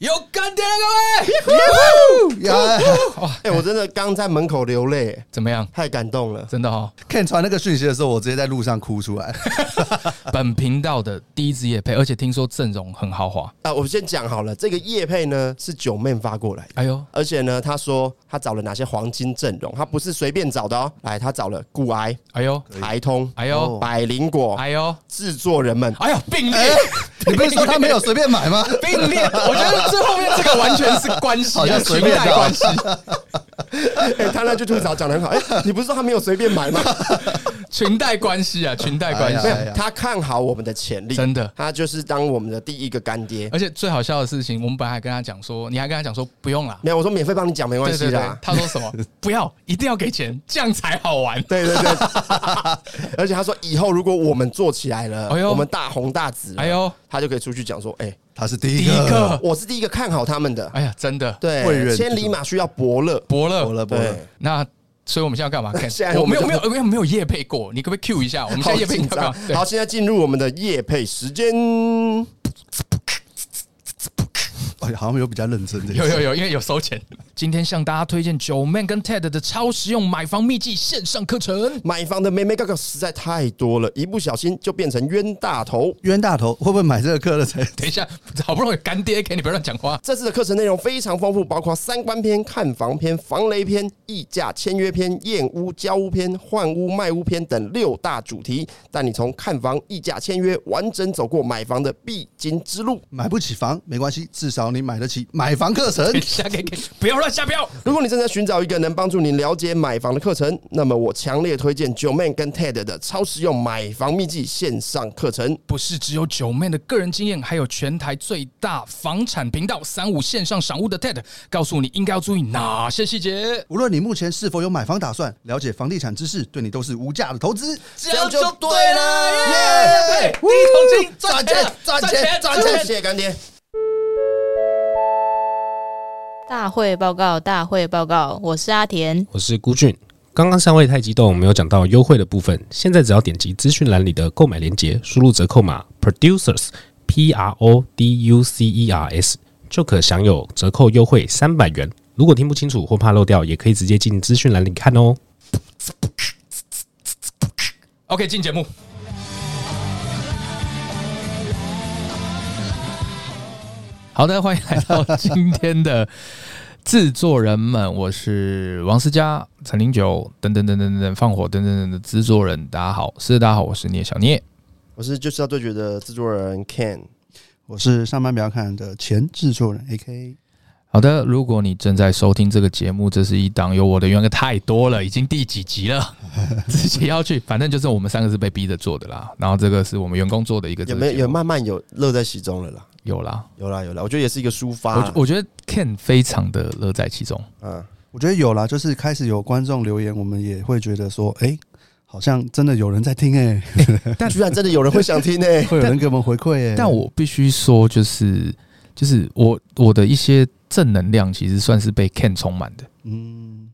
有干爹了，各位！哇，哎，我真的刚在门口流泪，怎么样？太感动了，真的哦。看传那个讯息的时候，我直接在路上哭出来。本频道的第一支夜配，而且听说阵容很豪华啊！我先讲好了，这个夜配呢是九妹发过来的。哎呦，而且呢，他说他找了哪些黄金阵容，他不是随便找的哦。来，他找了骨癌，哎呦，台通，哎呦，百灵果，哎呦，制作人们，哎呦，并列。你不是说他没有随便买吗？并列，我觉得。最后面这个完全是关系，好像随便关系。哎，他那句吐槽讲得很好。哎，你不是说他没有随便买吗？裙带关系啊，裙带关系。他看好我们的潜力，真的。他就是当我们的第一个干爹。而且最好笑的事情，我们本来还跟他讲说，你还跟他讲说不用了，没有，我说免费帮你讲没关系的。他说什么？不要，一定要给钱，这样才好玩。对对对。而且他说，以后如果我们做起来了，哎呦，我们大红大紫，哎呦，他就可以出去讲说，哎。他是第一个，我是第一个看好他们的。哎呀，真的，对，千里马需要伯乐，伯乐，伯乐，伯乐。那所以我们现在干嘛？看，我没有，没有，没有，没有夜配过，你可不可以 Q 一下？我们现在夜配。好，现在进入我们的夜配时间。好像有比较认真的，有有有，因为有收钱。今天向大家推荐 Joeman 跟 Ted 的超实用买房秘籍线上课程。买房的妹妹哥哥实在太多了，一不小心就变成冤大头。冤大头会不会买这个课了才？等一下，好不容易干爹给你，不要乱讲话。这次的课程内容非常丰富，包括三观篇、看房篇、防雷篇、议价签约篇、验屋交屋篇、换屋卖屋篇等六大主题，带你从看房、议价、签约，完整走过买房的必经之路。买不起房没关系，至少你买得起买房课程。不要乱下标。如果你正在寻找一个能帮助你了解买房的课程，那么我强烈推荐 Joeman 跟 Ted 的超实用买房秘籍线上课程。不是只有 Joeman 的个人经验，还有全台最大房产频道三五线上赏屋的 Ted，告诉你应该要注意哪些细节。无论你目前是否有买房打算，了解房地产知识对你都是无价的投资。这样就对了，耶！第一桶金 赚钱，赚钱，赚钱！谢谢干爹。大会报告，大会报告，我是阿田，我是孤俊。刚刚三位太激动，没有讲到优惠的部分。现在只要点击资讯栏里的购买链接，输入折扣码 producers p r o d u c e r s，就可享有折扣优惠三百元。如果听不清楚或怕漏掉，也可以直接进资讯栏里看哦。OK，进节目。好的，欢迎来到今天的制作人们。我是王思佳、陈零九等等等等等放火等等等的制作人。大家好，是大家好，我是聂小聂，我是就是要对决的制作人 Ken，我是上班不要看的前制作人 AK。好的，如果你正在收听这个节目，这是一档有我的员工太多了，已经第几集了，自己要去，反正就是我们三个是被逼着做的啦。然后这个是我们员工做的一个，有没有有慢慢有乐在其中了啦。有啦，有啦，有啦，我觉得也是一个抒发。我我觉得 Ken 非常的乐在其中。嗯，我觉得有啦，就是开始有观众留言，我们也会觉得说，哎，好像真的有人在听哎，但 居然真的有人会想听哎，会有人给我们回馈哎。但我必须说，就是就是我我的一些正能量，其实算是被 Ken 充满的。嗯，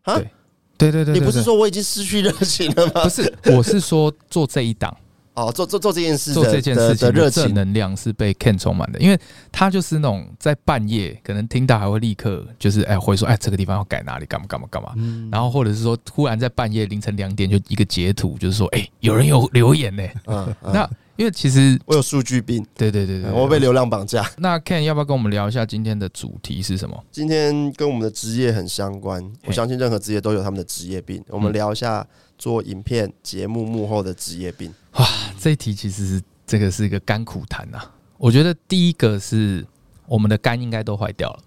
对对对对，你不是说我已经失去热情了吗？不是，我是说做这一档。哦，做做做这件事，做这件事情的热情。能量是被 Ken 充满的，因为他就是那种在半夜可能听到还会立刻就是哎会说哎这个地方要改哪里干嘛干嘛干嘛，然后或者是说突然在半夜凌晨两点就一个截图，就是说哎有人有留言呢，嗯，那因为其实我有数据病，对对对对，我被流量绑架。那 Ken 要不要跟我们聊一下今天的主题是什么？今天跟我们的职业很相关，我相信任何职业都有他们的职业病，我们聊一下。做影片节目幕后的职业病。哇，这一题其实是这个是一个甘苦谈呐。我觉得第一个是我们的肝应该都坏掉了。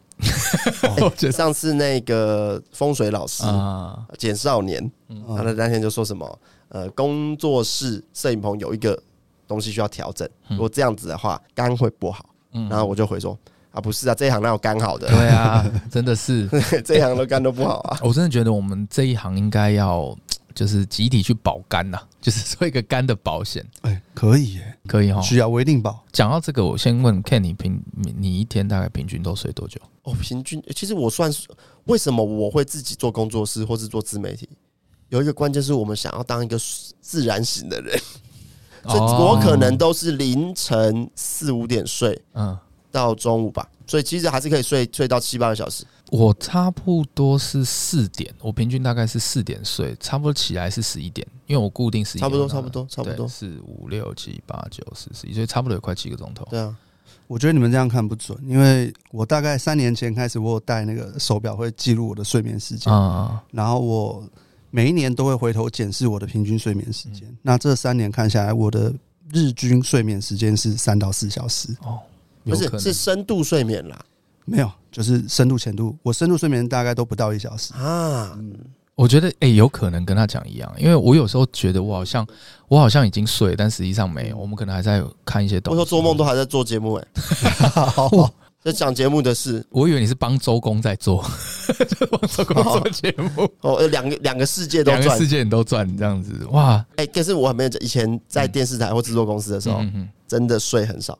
哦、上次那个风水老师啊，简少年，他的那天就说什么呃，工作室摄影棚有一个东西需要调整，如果这样子的话，肝会不好。然后我就回说，啊，不是啊，这一行哪有肝好的？对啊，真的是 这一行的肝都不好啊。我真的觉得我们这一行应该要就是集体去保肝呐，就是做一个肝的保险。哎，可以耶，可以哈，需要微定保。讲到这个，我先问 Ken，你平你一天大概平均都睡多久？哦，平均其实我算是为什么我会自己做工作室或是做自媒体，有一个关键是我们想要当一个自然醒的人，所以我可能都是凌晨四五点睡，嗯。到中午吧，所以其实还是可以睡睡到七八个小时。我差不多是四点，我平均大概是四点睡，差不多起来是十一点，因为我固定时间。差不多，差不多，差不多四五六七八九十十一，所以差不多有快七个钟头。对啊，我觉得你们这样看不准，因为我大概三年前开始，我有戴那个手表会记录我的睡眠时间啊，然后我每一年都会回头检视我的平均睡眠时间。那这三年看下来，我的日均睡眠时间是三到四小时哦。不是，是深度睡眠啦，没有，就是深度浅度。我深度睡眠大概都不到一小时啊。嗯，我觉得诶、欸，有可能跟他讲一样，因为我有时候觉得我好像我好像已经睡，但实际上没有。我们可能还在看一些东西。我说做梦都还在做节目诶、欸，在讲节目的事。我以为你是帮周公在做，帮周公做节目哦。两个两个世界都两个世界你都转这样子哇！哎、欸，可是我还没有以前在电视台或制作公司的时候，真的睡很少。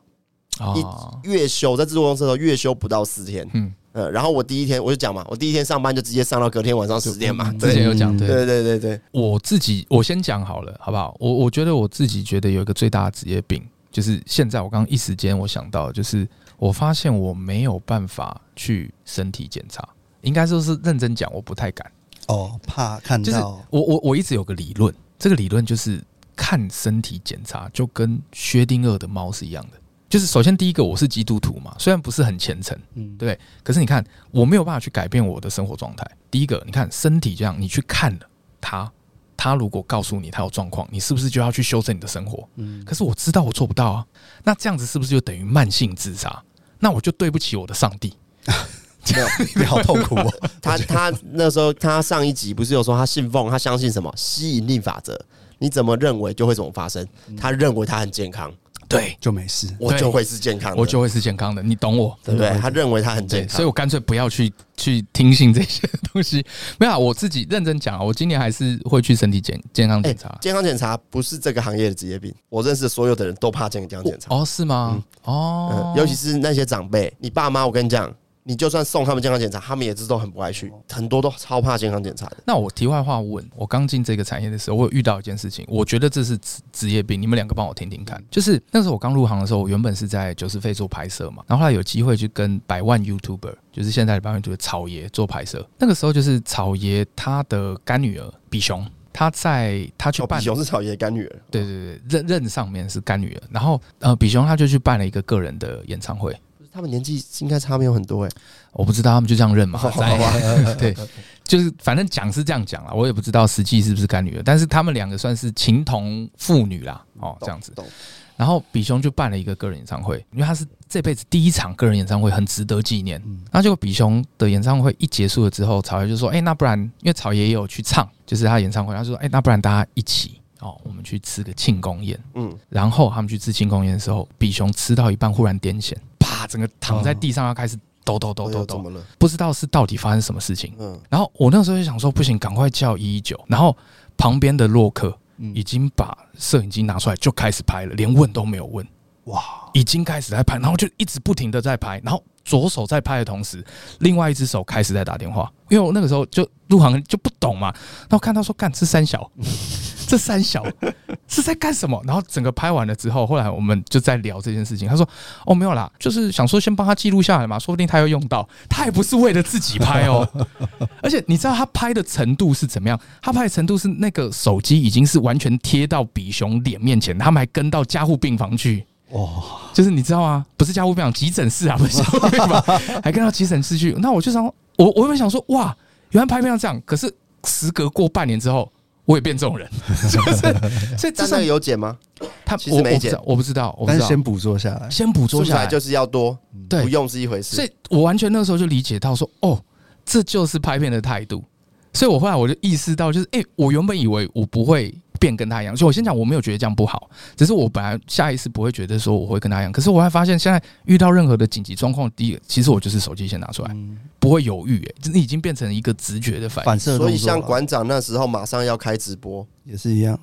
一月休在制作公司的时候，月休不到四天。嗯，呃，然后我第一天我就讲嘛，我第一天上班就直接上到隔天晚上十点嘛。之前有讲，对对对对对。我自己我先讲好了，好不好？我我觉得我自己觉得有一个最大的职业病，就是现在我刚刚一时间我想到，就是我发现我没有办法去身体检查，应该说是认真讲，我不太敢。哦，怕看到。我我我一直有个理论，这个理论就是看身体检查就跟薛定谔的猫是一样的。就是首先第一个，我是基督徒嘛，虽然不是很虔诚，嗯，对，可是你看，我没有办法去改变我的生活状态。第一个，你看身体这样，你去看了他，他如果告诉你他有状况，你是不是就要去修正你的生活？嗯，可是我知道我做不到啊，那这样子是不是就等于慢性自杀？那我就对不起我的上帝。没有，你好痛苦哦。他他那时候他上一集不是有说他信奉他相信什么吸引力法则？你怎么认为就会怎么发生？他认为他很健康。对，就没事，我就会是健康的，我就会是健康的，你懂我，对不对？他认为他很健康，所以我干脆不要去去听信这些东西。没有，我自己认真讲，我今年还是会去身体检健康检查。健康检查不是这个行业的职业病，我认识所有的人都怕健康检查。哦，是吗？哦，尤其是那些长辈，你爸妈，我跟你讲。你就算送他们健康检查，他们也是都很不爱去，很多都超怕健康检查的。那我题外话问，我刚进这个产业的时候，我有遇到一件事情，我觉得这是职职业病，你们两个帮我听听看。就是那时候我刚入行的时候，我原本是在九十费做拍摄嘛，然后后来有机会去跟百万 YouTuber，就是现在的百万 YouTuber 草爷做拍摄。那个时候就是草爷他的干女儿比熊，他在他去办，比熊是草爷干女儿，对对对，任任上面是干女儿。然后呃，比熊他就去办了一个个人的演唱会。他们年纪应该差没有很多哎，我不知道他们就这样认嘛。对，就是反正讲是这样讲啦，我也不知道实际是不是干女儿，但是他们两个算是情同父女啦，哦，这样子。然后比熊就办了一个个人演唱会，因为他是这辈子第一场个人演唱会，很值得纪念。那结果比熊的演唱会一结束了之后，草爷就说：“哎，那不然因为草爷也有去唱，就是他演唱会，他说：哎，那不然大家一起哦，我们去吃个庆功宴。嗯，然后他们去吃庆功宴的时候，比熊吃到一半忽然癫痫。”啪！整个躺在地上，要开始抖抖抖抖抖，怎么了？不知道是到底发生什么事情。嗯，然后我那时候就想说，不行，赶快叫一一九。然后旁边的洛克已经把摄影机拿出来，就开始拍了，连问都没有问。哇，已经开始在拍，然后就一直不停的在拍，然后左手在拍的同时，另外一只手开始在打电话。因为我那个时候就入行就不懂嘛，然后看到说干，吃三小。这三小 是在干什么？然后整个拍完了之后，后来我们就在聊这件事情。他说：“哦，没有啦，就是想说先帮他记录下来嘛，说不定他要用到。他也不是为了自己拍哦，而且你知道他拍的程度是怎么样？他拍的程度是那个手机已经是完全贴到比熊脸面前，他们还跟到加护病房去。哇，就是你知道吗？不是加护病房，急诊室啊，不是加护病房，还跟到急诊室去。那我就想，我我原本想说，哇，原来拍片要这样。可是时隔过半年之后。”我也变这种人，是不是？所以这上有减吗？他其实没减，我不知道。但是先捕捉下来，先捕捉下来就是要多，对，不用是一回事。所以我完全那时候就理解到说，哦，这就是拍片的态度。所以我后来我就意识到，就是哎，我原本以为我不会变跟他一样。所以我先讲，我没有觉得这样不好，只是我本来下意识不会觉得说我会跟他一样。可是我还发现，现在遇到任何的紧急状况，第一个其实我就是手机先拿出来，不会犹豫，哎，你已经变成一个直觉的反应。反射。所以像馆长那时候马上要开直播，也是一样。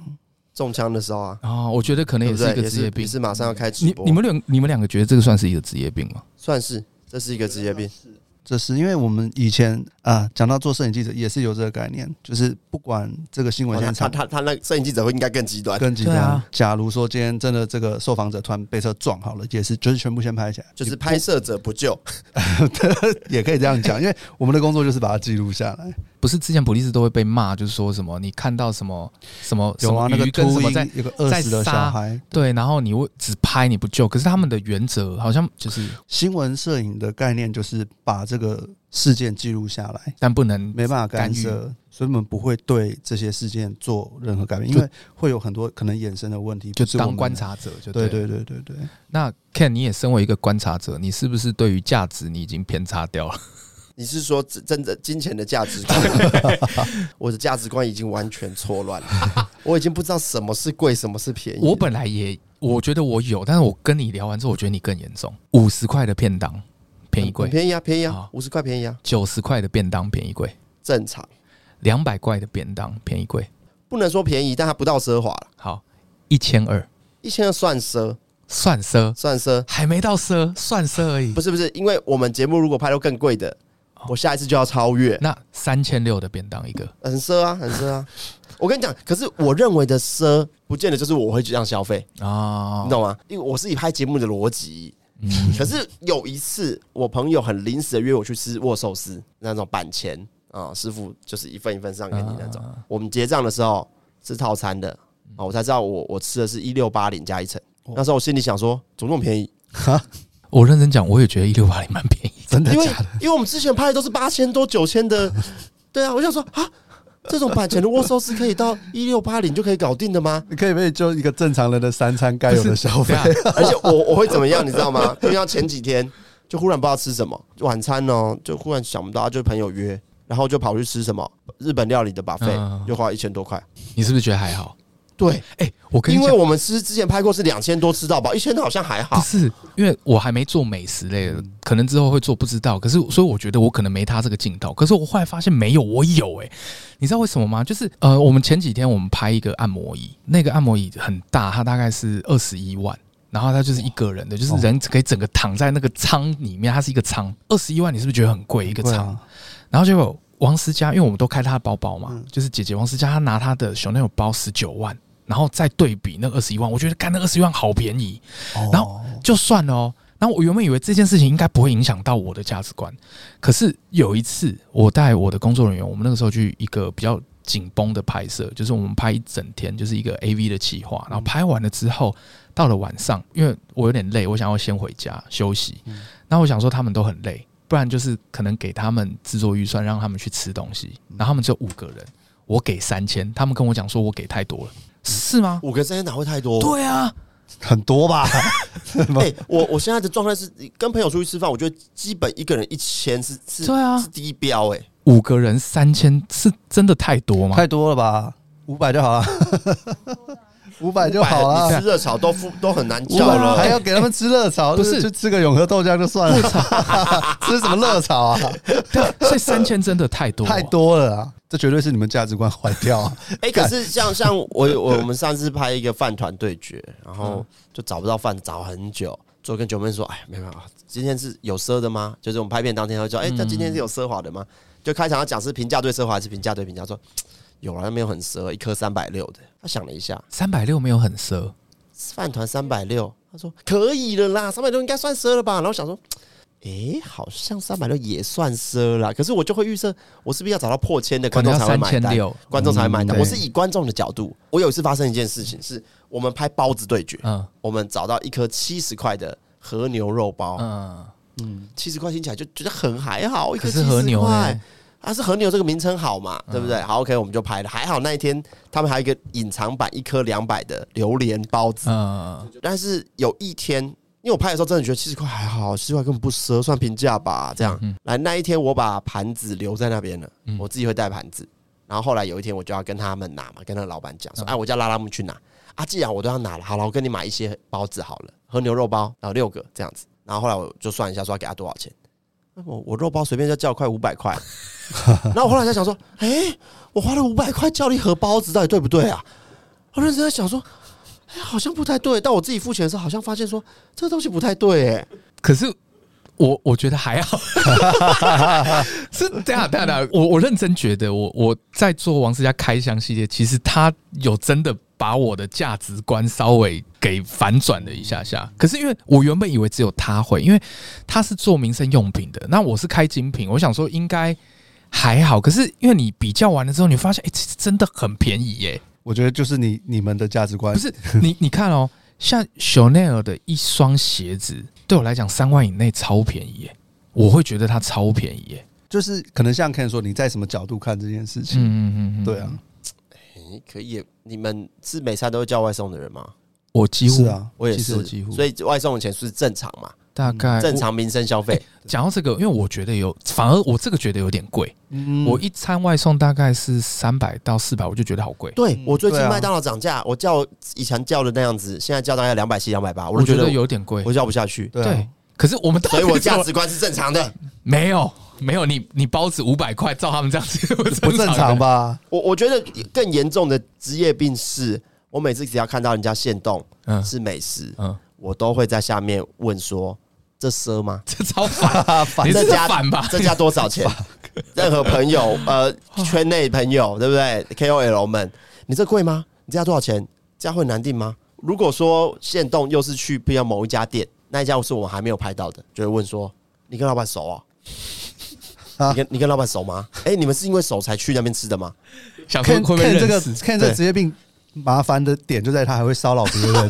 中枪的时候啊，哦，我觉得可能也是一个职业病，也是马上要开直播。你你们两你们两个觉得这个算是一个职业病吗？算是，这是一个职业病。这是因为我们以前啊，讲到做摄影记者也是有这个概念，就是不管这个新闻现场，他他他那摄影记者会应该更极端，更极端。啊、假如说今天真的这个受访者突然被车撞好了，也是就是全部先拍起来，就是拍摄者不救，也可以这样讲，因为我们的工作就是把它记录下来。不是之前普利斯都会被骂，就是说什么你看到什么什么有啊，那个跟什么在有个饿死的小孩，对，然后你只拍你不救，可是他们的原则好像就是新闻摄影的概念就是把这个事件记录下来，但不能没办法干涉，所以我们不会对这些事件做任何改变，因为会有很多可能衍生的问题。就当观察者就对对对对对。那 Ken，你也身为一个观察者，你是不是对于价值你已经偏差掉了？你是说真的金钱的价值观？我的价值观已经完全错乱了，我已经不知道什么是贵，什么是便宜。我本来也我觉得我有，但是我跟你聊完之后，我觉得你更严重。五十块的便当便宜贵？便宜啊，便宜啊，五十块便宜啊。九十块的便当便宜贵？正常。两百块的便当便宜贵？不能说便宜，但它不到奢华了。好，一千二，一千二算奢？算奢？算奢？还没到奢，算奢而已。不是不是，因为我们节目如果拍到更贵的。我下一次就要超越。那三千六的便当一个，很奢啊，很奢啊。我跟你讲，可是我认为的奢，不见得就是我会这样消费啊，你懂吗？因为我是以拍节目的逻辑。嗯。可是有一次，我朋友很临时的约我去吃握寿司，那种板前啊，师傅就是一份一份上给你那种。我们结账的时候是套餐的啊，我才知道我我吃的是一六八零加一层。那时候我心里想说，怎么那么便宜？哈。我认真讲，我也觉得一六八零蛮便宜，真的假的？因为我们之前拍的都是八千多、九千的，对啊，我想说啊，这种版权的握寿司可以到一六八零就可以搞定的吗？你可以不可以就一个正常人的三餐该有的消费？而且我我会怎么样，你知道吗？因为前几天就忽然不知道吃什么晚餐呢，就忽然想不到，就朋友约，然后就跑去吃什么日本料理的 buffet，就花一千多块。你是不是觉得还好？对，哎、欸，我跟你讲，因为我们是之前拍过是两千多吃到饱，一千多好像还好。不是，因为我还没做美食类的，可能之后会做，不知道。可是，所以我觉得我可能没他这个劲道。可是我后来发现没有，我有哎、欸，你知道为什么吗？就是呃，我们前几天我们拍一个按摩椅，那个按摩椅很大，它大概是二十一万，然后它就是一个人的，就是人可以整个躺在那个舱里面，它是一个舱，二十一万，你是不是觉得很贵一个舱？然后结果王思佳，因为我们都开她的包包嘛，就是姐姐王思佳，她拿她的 Chanel 包十九万。然后再对比那二十一万，我觉得干那二十一万好便宜。然后就算了哦。然后我原本以为这件事情应该不会影响到我的价值观，可是有一次我带我的工作人员，我们那个时候去一个比较紧绷的拍摄，就是我们拍一整天，就是一个 AV 的企划。然后拍完了之后，到了晚上，因为我有点累，我想要先回家休息。那我想说他们都很累，不然就是可能给他们制作预算，让他们去吃东西。然后他们只有五个人，我给三千，他们跟我讲说我给太多了。是吗？五个三千哪会太多？对啊，很多吧？哎、欸，我我现在的状态是跟朋友出去吃饭，我觉得基本一个人一千是是，对啊，是低标哎、欸。五个人三千是真的太多吗？太多了吧？五百就好了，五百就好了。你吃热炒都都很难叫了，还要给他们吃热炒？不是去吃个永和豆浆就算了，吃什么热炒啊？所以三千真的太多，太多了啊！这绝对是你们价值观坏掉啊！哎，可是像像我我我们上次拍一个饭团对决，然后就找不到饭，找很久，最后跟九妹说：“哎，没办法，今天是有奢的吗？”就是我们拍片当天会说：“哎，那今天是有奢华的吗？”就开场要讲是评价对奢华还是评价对评价？说有啊，没有很奢，一颗三百六的。他想了一下，三百六没有很奢，饭团三百六，他说可以了啦，三百六应该算奢了吧？然后想说。哎、欸，好像三百六也算奢了，可是我就会预设，我是不是要找到破千的观众才会买单？观众才会买单。我是以观众的角度，我有一次发生一件事情，是我们拍包子对决，嗯，我们找到一颗七十块的和牛肉包，嗯。嗯，七十块听起来就觉得很还好，一颗七十块，啊是和牛这个名称好嘛，对不对？好，OK，我们就拍了，还好那一天他们还有一个隐藏版，一颗两百的榴莲包子，嗯，但是有一天。因为我拍的时候真的觉得七十块还好，七十块根本不奢，算平价吧。这样，来那一天我把盘子留在那边了，我自己会带盘子。然后后来有一天我就要跟他们拿嘛，跟那个老板讲说，哎，我叫拉拉木去拿啊，既然我都要拿了，好了，我跟你买一些包子好了，和牛肉包，然后六个这样子。然后后来我就算一下，说要给他多少钱。我我肉包随便就叫快五百块。然后我后来在想说，哎，我花了五百块叫了一盒包子，到底对不对啊？我认真在想说，哎，好像不太对。但我自己付钱的时候，好像发现说这个东西不太对，哎。可是。我我觉得还好，是这样这样。我我认真觉得我，我在做王思佳开箱系列，其实他有真的把我的价值观稍微给反转了一下下。可是因为我原本以为只有他会，因为他是做民生用品的，那我是开精品，我想说应该还好。可是因为你比较完了之后，你发现哎，这真的很便宜耶。我觉得就是你你们的价值观不是 你你看哦，像 Chanel 的一双鞋子。对我来讲，三万以内超便宜耶，我会觉得它超便宜耶。就是可能像 Ken 说，你在什么角度看这件事情？嗯嗯嗯，对啊，哎，可以。你们是每餐都会叫外送的人吗？我几乎啊，我也是几乎。所以外送的钱是正常嘛？大概正常民生消费。讲到这个，因为我觉得有，反而我这个觉得有点贵。嗯我一餐外送大概是三百到四百，我就觉得好贵。对，我最近麦当劳涨价，我叫以前叫的那样子，现在叫大概两百七、两百八，我觉得有点贵，我叫不下去。对，可是我们所以我价值观是正常的。没有，没有，你你包子五百块，照他们这样子 不正常吧？我我觉得更严重的职业病是，我每次只要看到人家现动是美食，嗯，我都会在下面问说。这奢吗？这超反，这家反吧？这家多少钱？任何朋友，呃，圈内朋友，对不对？KOL 们，你这贵吗？你这家多少钱？这家会难订吗？如果说限动又是去比如某一家店，那一家是我们还没有拍到的，就会问说：你跟老板熟啊？你跟你跟老板熟吗？哎，你们是因为熟才去那边吃的吗？想看看这个，看这个职业病麻烦的点就在他还会骚扰别人。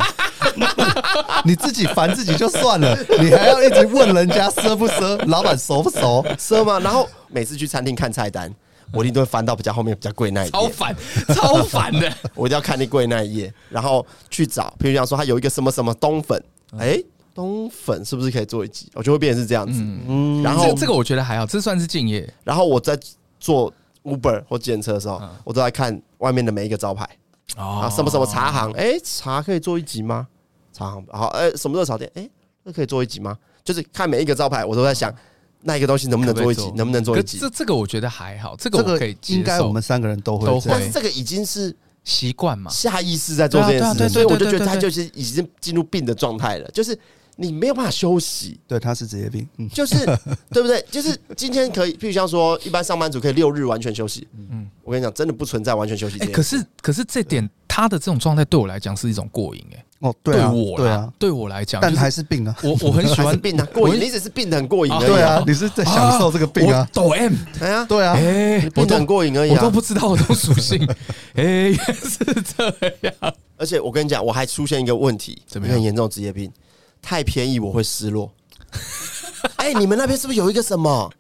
你自己烦自己就算了，你还要一直问人家奢不奢，老板熟不熟，奢吗？然后每次去餐厅看菜单，我一定都会翻到比较后面比较贵那一页，超烦，超烦的。我一定要看那贵那一页，然后去找。譬如讲说，他有一个什么什么冬粉，哎，冬粉是不是可以做一集？我就会变成是这样子。嗯，然后这个我觉得还好，这算是敬业。然后我在做 Uber 或计程车的时候，我都在看外面的每一个招牌啊，什么什么茶行，哎，茶可以做一集吗？好，好，哎，什么热炒店？哎，那可以做一集吗？就是看每一个招牌，我都在想，那一个东西能不能做一集，能不能做一集？这这个我觉得还好，这个可以应该我们三个人都会，都会。但是这个已经是习惯嘛，下意识在做这件事，所以我就觉得他就是已经进入病的状态了，就是你没有办法休息。对，他是职业病，嗯就是 对不对？就是今天可以，譬如像说，一般上班族可以六日完全休息。嗯，我跟你讲，真的不存在完全休息。哎，可是可是这点他的这种状态对我来讲是一种过瘾，哎。哦，对我对啊，对我来讲，但还是病啊。我我很喜欢 病啊，过瘾。你只是病得很过瘾而已。对啊，你是在享受这个病啊。抖 M，哎呀，对啊，哎，病得很过瘾而已。我都不知道我的属性，哎，原 来是这样。而且我跟你讲，我还出现一个问题，怎么样？很严重职业病，太便宜我会失落。哎，你们那边是不是有一个什么？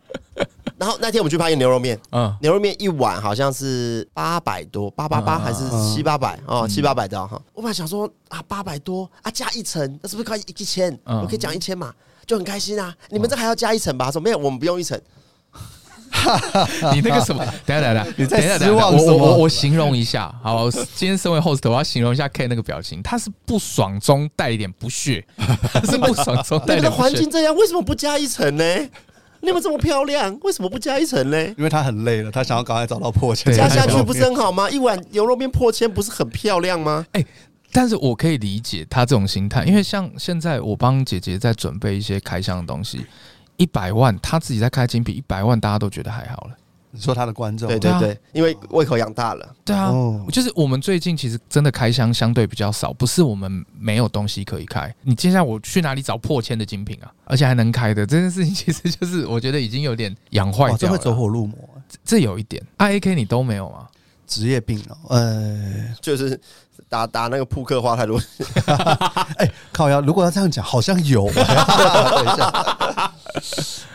然后那天我们去拍一个牛肉面，嗯，牛肉面一碗好像是八百多，八八八还是七八百哦，七八百的哈。我本来想说啊，八百多啊，加一层，那是不是快一千？我可以讲一千嘛，就很开心啊。你们这还要加一层吧？说没有，我们不用一层。你那个什么？等下等下，你在失望什么？我我我形容一下，好，今天身为 host，我要形容一下 K 那个表情，他是不爽中带一点不屑，他是不爽中带一点不屑。环境这样，为什么不加一层呢？你们这么漂亮，为什么不加一层呢？因为他很累了，他想要赶快找到破千。加下去不是很好吗？一碗牛肉面破千不是很漂亮吗？哎，但是我可以理解他这种心态，因为像现在我帮姐姐在准备一些开箱的东西，一百万，他自己在开精品，一百万大家都觉得还好了。你说他的观众，对对对，因为胃口养大了。对啊，就是我们最近其实真的开箱相对比较少，不是我们没有东西可以开。你接下来我去哪里找破千的精品啊？而且还能开的这件事情，其实就是我觉得已经有点养坏掉了。这会走火入魔，这有一点。I A K 你都没有吗？职业病哦，呃，就是打打那个扑克花太多。哎，靠呀，如果要这样讲，好像有。等一下，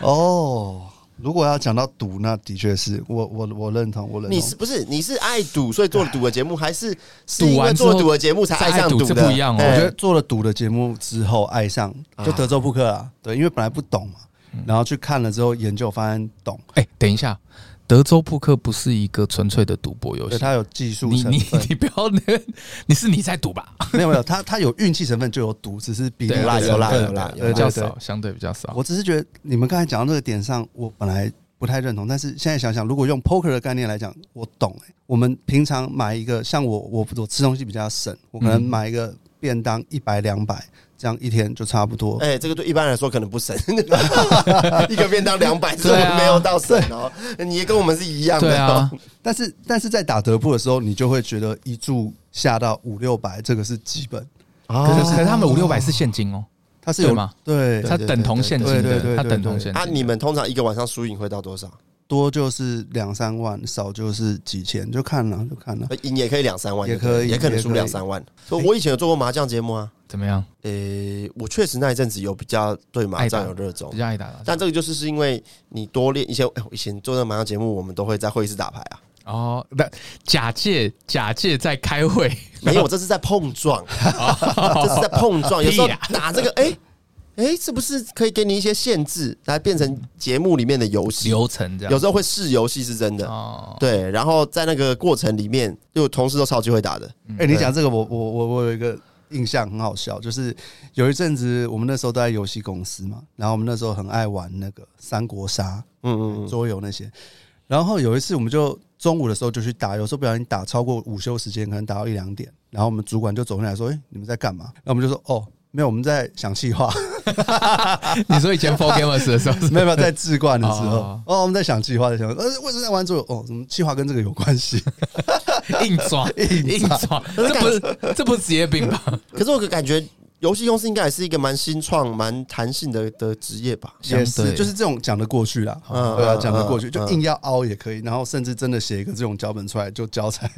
哦。如果要讲到赌，那的确是我我我认同，我认同。你是不是你是爱赌，所以做了赌的节目，还是是因为做了赌的节目才爱上赌的？不一样哦。我觉得做了赌的节目之后爱上，就德州扑克啊。对，因为本来不懂嘛，然后去看了之后研究，发现懂。哎，等一下，德州扑克不是一个纯粹的赌博游戏，它有技术成分。你你 你不要那个，你是你在赌吧？没有没有，它它有运气成分就有赌，只是比有啦有啦有啦，比较少，相对比较少。我只是觉得你们刚才讲到那个点上，我本来不太认同，但是现在想想，如果用 poker 的概念来讲，我懂哎。我们平常买一个，像我我我吃东西比较省，我可能买一个便当一百两百。这样一天就差不多。哎，这个对一般来说可能不省，一个便当两百，这没有到省哦。你也跟我们是一样的啊，但是但是在打德扑的时候，你就会觉得一注下到五六百，这个是基本。可是可是他们五六百是现金哦，它是有吗？对，它等同现金的，它等同现金。啊，你们通常一个晚上输赢会到多少？多就是两三万，少就是几千，就看了就看了。赢也可以两三万，也可以，也可能输两三万。所以我以前有做过麻将节目啊。怎么样？呃，我确实那一阵子有比较对麻将有热衷，比较爱打。但这个就是是因为你多练一些。以前做那麻将节目，我们都会在会议室打牌啊。哦，那假借假借在开会，没有，这是在碰撞，这是在碰撞。有时候打这个，哎哎，是不是可以给你一些限制，来变成节目里面的游戏流程？这样有时候会试游戏是真的哦。对，然后在那个过程里面，就同事都超级会打的。哎，你讲这个，我我我我有一个。印象很好笑，就是有一阵子我们那时候都在游戏公司嘛，然后我们那时候很爱玩那个三国杀，嗯嗯，桌游那些。然后有一次我们就中午的时候就去打，有时候不小心打超过午休时间，可能打到一两点，然后我们主管就走进来说：“哎，你们在干嘛？”然后我们就说：“哦。”没有，我们在想计划。你说以前 Four Gamers 的时候，没有没有在置冠的时候哦，哦，我们在想计划，在想呃，为什么在玩桌游？哦，什么计划跟这个有关系？硬抓 硬抓，这不是这不是职业病吧？可是我感觉游戏公司应该也是一个蛮新创、蛮弹性的的职业吧？也是，就是这种讲得过去啦，嗯，对啊，讲得过去，就硬要凹也可以，然后甚至真的写一个这种脚本出来就交差。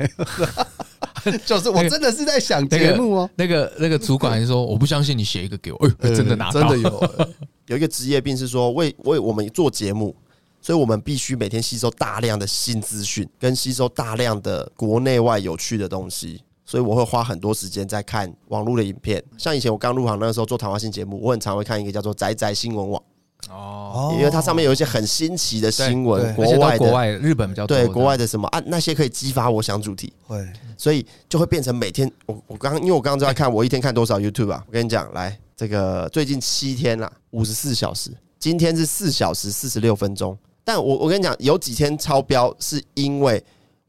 就是我真的是在想节目哦，那个那个主管还说，我不相信你写一个给我，哎，真的拿到，真的有。有一个职业病是说，为为我们做节目，所以我们必须每天吸收大量的新资讯，跟吸收大量的国内外有趣的东西，所以我会花很多时间在看网络的影片。像以前我刚入行那个时候做谈话性节目，我很常会看一个叫做“宅宅新闻网”。哦，因为它上面有一些很新奇的新闻，国外国外日本比较多，对国外的什么啊，那些可以激发我想主题，会，所以就会变成每天我我刚因为我刚刚就在看我一天看多少 YouTube 啊，我跟你讲，来这个最近七天啦，五十四小时，今天是四小时四十六分钟，但我我跟你讲，有几天超标是因为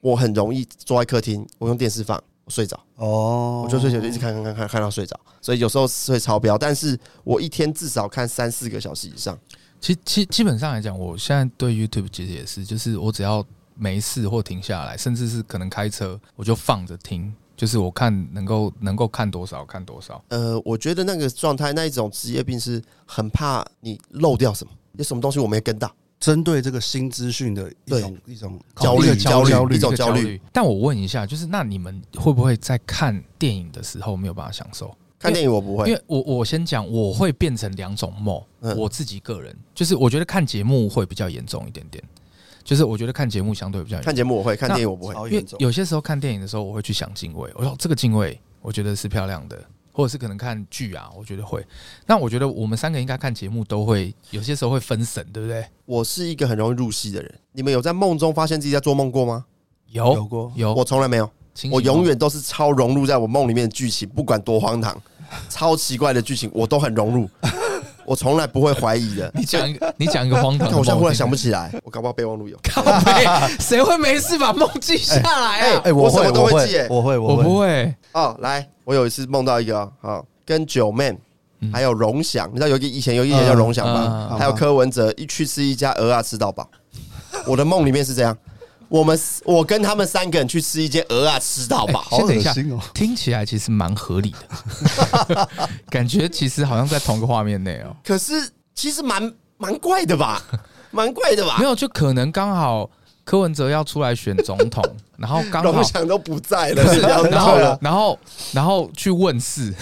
我很容易坐在客厅，我用电视放。我睡着哦，我就睡着就一直看看看看看到睡着，所以有时候是会超标，但是我一天至少看三四个小时以上。其其基本上来讲，我现在对 YouTube 其实也是，就是我只要没事或停下来，甚至是可能开车，我就放着听，就是我看能够能够看多少看多少。呃，我觉得那个状态，那一种职业病是很怕你漏掉什么，有什么东西我没跟到。针对这个新资讯的一种一种焦虑焦虑一种焦虑，但我问一下，就是那你们会不会在看电影的时候没有办法享受？看电影我不会，因为我我先讲，我会变成两种 mode。我自己个人。就是我觉得看节目会比较严重一点点，就是我觉得看节目相对比较看节目我会看电影我不会，因为有些时候看电影的时候我会去想敬畏，我说这个敬畏我觉得是漂亮的。或者是可能看剧啊，我觉得会。那我觉得我们三个应该看节目都会有些时候会分神，对不对？我是一个很容易入戏的人。你们有在梦中发现自己在做梦过吗？有有过有，我从来没有。我永远都是超融入在我梦里面的剧情，不管多荒唐、超奇怪的剧情，我都很融入。我从来不会怀疑的。你讲一个，你讲一个荒唐，我现在忽然想不起来。我搞不好备忘录有。谁会没事把梦记下来啊？哎，我什么都会记。我会，我不会。哦，来。我有一次梦到一个啊，跟九妹还有荣祥，你知道有一个以前有一个叫荣祥吗？还有柯文哲一去吃一家鹅啊吃到饱。我的梦里面是这样，我们我跟他们三个人去吃一间鹅啊吃到饱。先等一下，听起来其实蛮合理的，感觉其实好像在同个画面内哦。可是其实蛮蛮怪的吧？蛮怪的吧？没有，就可能刚好。柯文哲要出来选总统，然后刚好龙翔都不在了，然后然后然后去问事，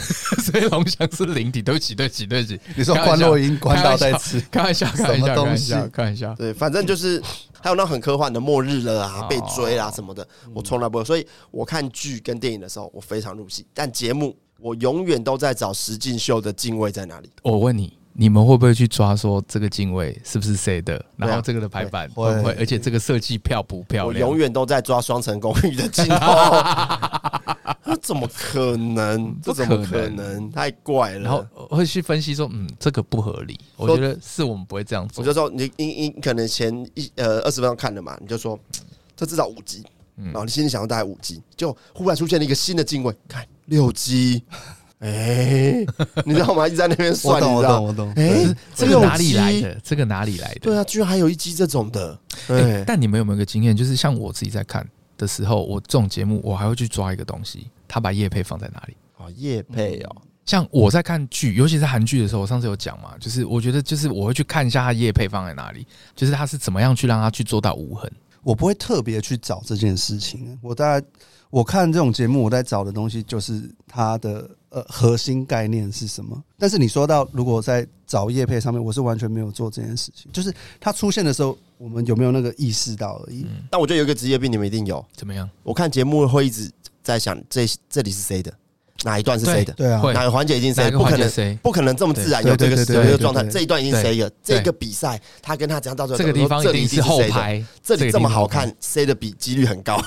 所以龙翔是零体。对不起，对不起，对不起。你说关洛音关到在吃，开玩笑，开玩笑，开玩笑，开玩笑。对，反正就是还有那很科幻的末日了啊，被追啦什么的，我从来不会。所以我看剧跟电影的时候，我非常入戏。但节目，我永远都在找实境秀的敬畏在哪里。我问你，你们会不会去抓说这个敬畏是不是谁的？然后这个的排版会不会？而且这个设计漂不漂亮？我永远都在抓双层公寓的镜头。那怎么可能？这怎么可能？太怪了。然后会去分析说，嗯，这个不合理。我觉得是我们不会这样做。我就说，你你你可能前一呃二十分钟看了嘛，你就说 这至少五 G，然后你心里想要大概五 G，就忽然出现了一个新的定位，看六 G。哎、欸，你知道吗？一直在那边算，我懂，我懂，我懂。哎、欸，这个哪里来的？这个哪里来的？对啊，居然还有一机这种的。对、欸，但你们有没有一个经验？就是像我自己在看的时候，我这种节目，我还会去抓一个东西，他把叶配放在哪里？哦，叶配哦。像我在看剧，尤其是韩剧的时候，我上次有讲嘛，就是我觉得，就是我会去看一下他叶配放在哪里，就是他是怎么样去让他去做到无痕。我不会特别去找这件事情。我大概我看这种节目，我在找的东西就是他的。呃，核心概念是什么？但是你说到如果在找业配上面，我是完全没有做这件事情。就是它出现的时候，我们有没有那个意识到而已。但我觉得有一个职业病，你们一定有。怎么样？我看节目会一直在想，这这里是谁的？哪一段是谁的？对啊，哪个环节已经谁？不可能，不可能这么自然有这个有这个状态。这一段已经谁了？这个比赛他跟他怎样到最后？这个地方一定是后排，这里这么好看，谁的比几率很高？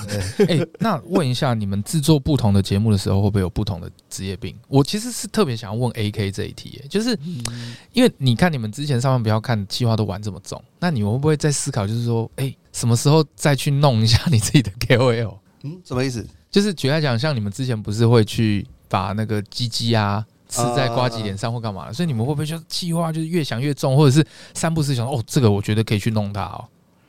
哎，那问一下，你们制作不同的节目的时候，会不会有不同的职业病？我其实是特别想要问 AK 这一题，就是因为你看你们之前上班不要看计划都玩这么重，那你们会不会在思考，就是说，哎，什么时候再去弄一下你自己的 KOL？嗯，什么意思？就是举例来讲，像你们之前不是会去。把那个鸡鸡啊吃在瓜吉脸上或干嘛的，所以你们会不会就计划就是越想越重，或者是三不四想哦，这个我觉得可以去弄它哦，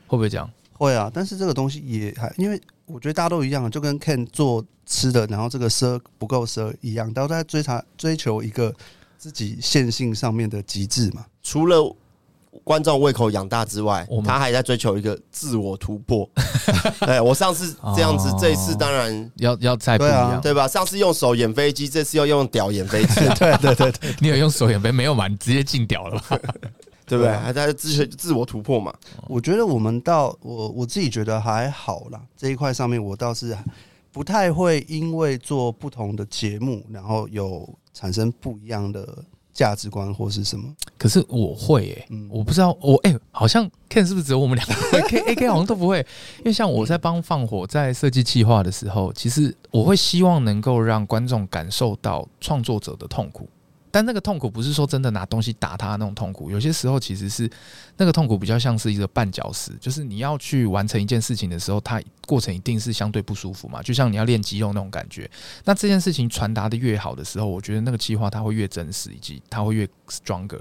会不会这样？会啊，但是这个东西也还，因为我觉得大家都一样，就跟 Ken 做吃的，然后这个奢不够奢一样，都在追查追求一个自己线性上面的极致嘛，除了。观众胃口养大之外，他还在追求一个自我突破。对，我上次这样子，这一次当然要要再不一样，对吧？上次用手演飞机，这次要用屌演飞机。对对对对，你有用手演飞没有嘛？你直接进屌了吧？对不对？还在自自我突破嘛？我觉得我们到我我自己觉得还好啦。这一块上面我倒是不太会因为做不同的节目，然后有产生不一样的。价值观或是什么？可是我会诶、欸，嗯、我不知道我诶、欸，好像 Ken 是不是只有我们两个？K A K 好像都不会，因为像我在帮放火在设计企划的时候，其实我会希望能够让观众感受到创作者的痛苦。但那个痛苦不是说真的拿东西打他那种痛苦，有些时候其实是那个痛苦比较像是一个绊脚石，就是你要去完成一件事情的时候，它过程一定是相对不舒服嘛，就像你要练肌肉那种感觉。那这件事情传达的越好的时候，我觉得那个计划它会越真实，以及它会越 stronger。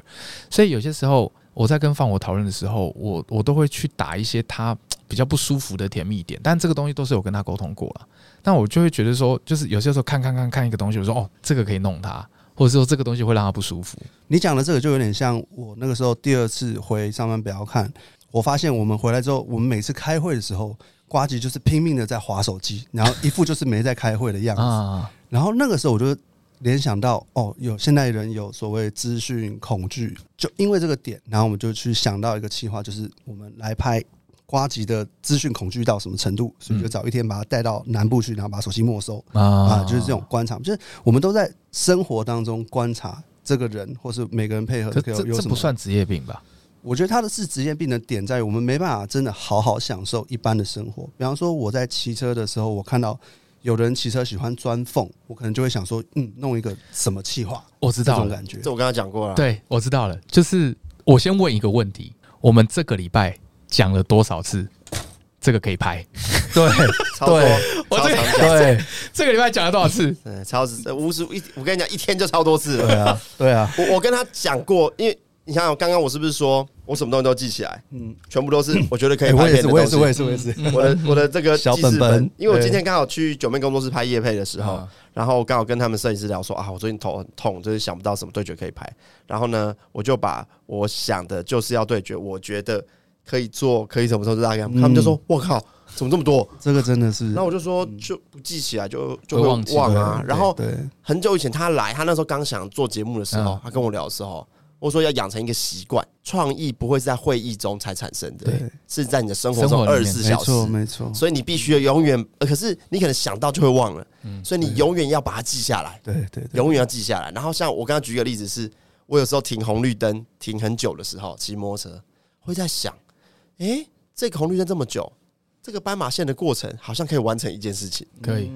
所以有些时候我在跟放火讨论的时候，我我都会去打一些他比较不舒服的甜蜜点，但这个东西都是有跟他沟通过了。那我就会觉得说，就是有些时候看看看看一个东西，我说哦，这个可以弄它。或者说这个东西会让他不舒服。你讲的这个就有点像我那个时候第二次回上班不要看，我发现我们回来之后，我们每次开会的时候，瓜吉就是拼命的在划手机，然后一副就是没在开会的样子。然后那个时候我就联想到，哦，有现代人有所谓资讯恐惧，就因为这个点，然后我们就去想到一个企划，就是我们来拍。呱吉的资讯恐惧到什么程度？所以就早一天把他带到南部去，然后把手机没收啊，就是这种观察，就是我们都在生活当中观察这个人，或是每个人配合。这这不算职业病吧？我觉得他的是职业病的点在于，我们没办法真的好好享受一般的生活。比方说，我在骑车的时候，我看到有人骑车喜欢钻缝，我可能就会想说，嗯，弄一个什么气划？我知道这种感觉，这我刚刚讲过了。对，我知道了。就是我先问一个问题：我们这个礼拜。讲了多少次？这个可以拍，对，超多，我这个对 这个礼拜讲了多少次？嗯，超时无数一，我跟你讲，一天就超多次了。对啊，对啊，我我跟他讲过，因为你想想，刚刚我是不是说我什么东西都记起来？嗯，全部都是我觉得可以拍片的东西。我也是，我也是，我也是，我的 我的这个小本本，因为我今天刚好去九妹工作室拍夜配的时候，然后刚好跟他们摄影师聊说啊，我最近头很痛，就是想不到什么对决可以拍。然后呢，我就把我想的就是要对决，我觉得。可以做，可以什么时候大概？他们就说：“我靠，怎么这么多？这个真的是。”那我就说：“就不记起来，就就会忘啊。”然后很久以前他来，他那时候刚想做节目的时候，他跟我聊的时候，我说要养成一个习惯，创意不会是在会议中才产生的，是在你的生活中二十四小时，没错。所以你必须要永远，可是你可能想到就会忘了，所以你永远要把它记下来，对对，永远要记下来。然后像我刚刚举个例子是。我有时候停红绿灯停很久的时候，骑摩托车会在想，哎、欸，这个红绿灯这么久，这个斑马线的过程好像可以完成一件事情，可以，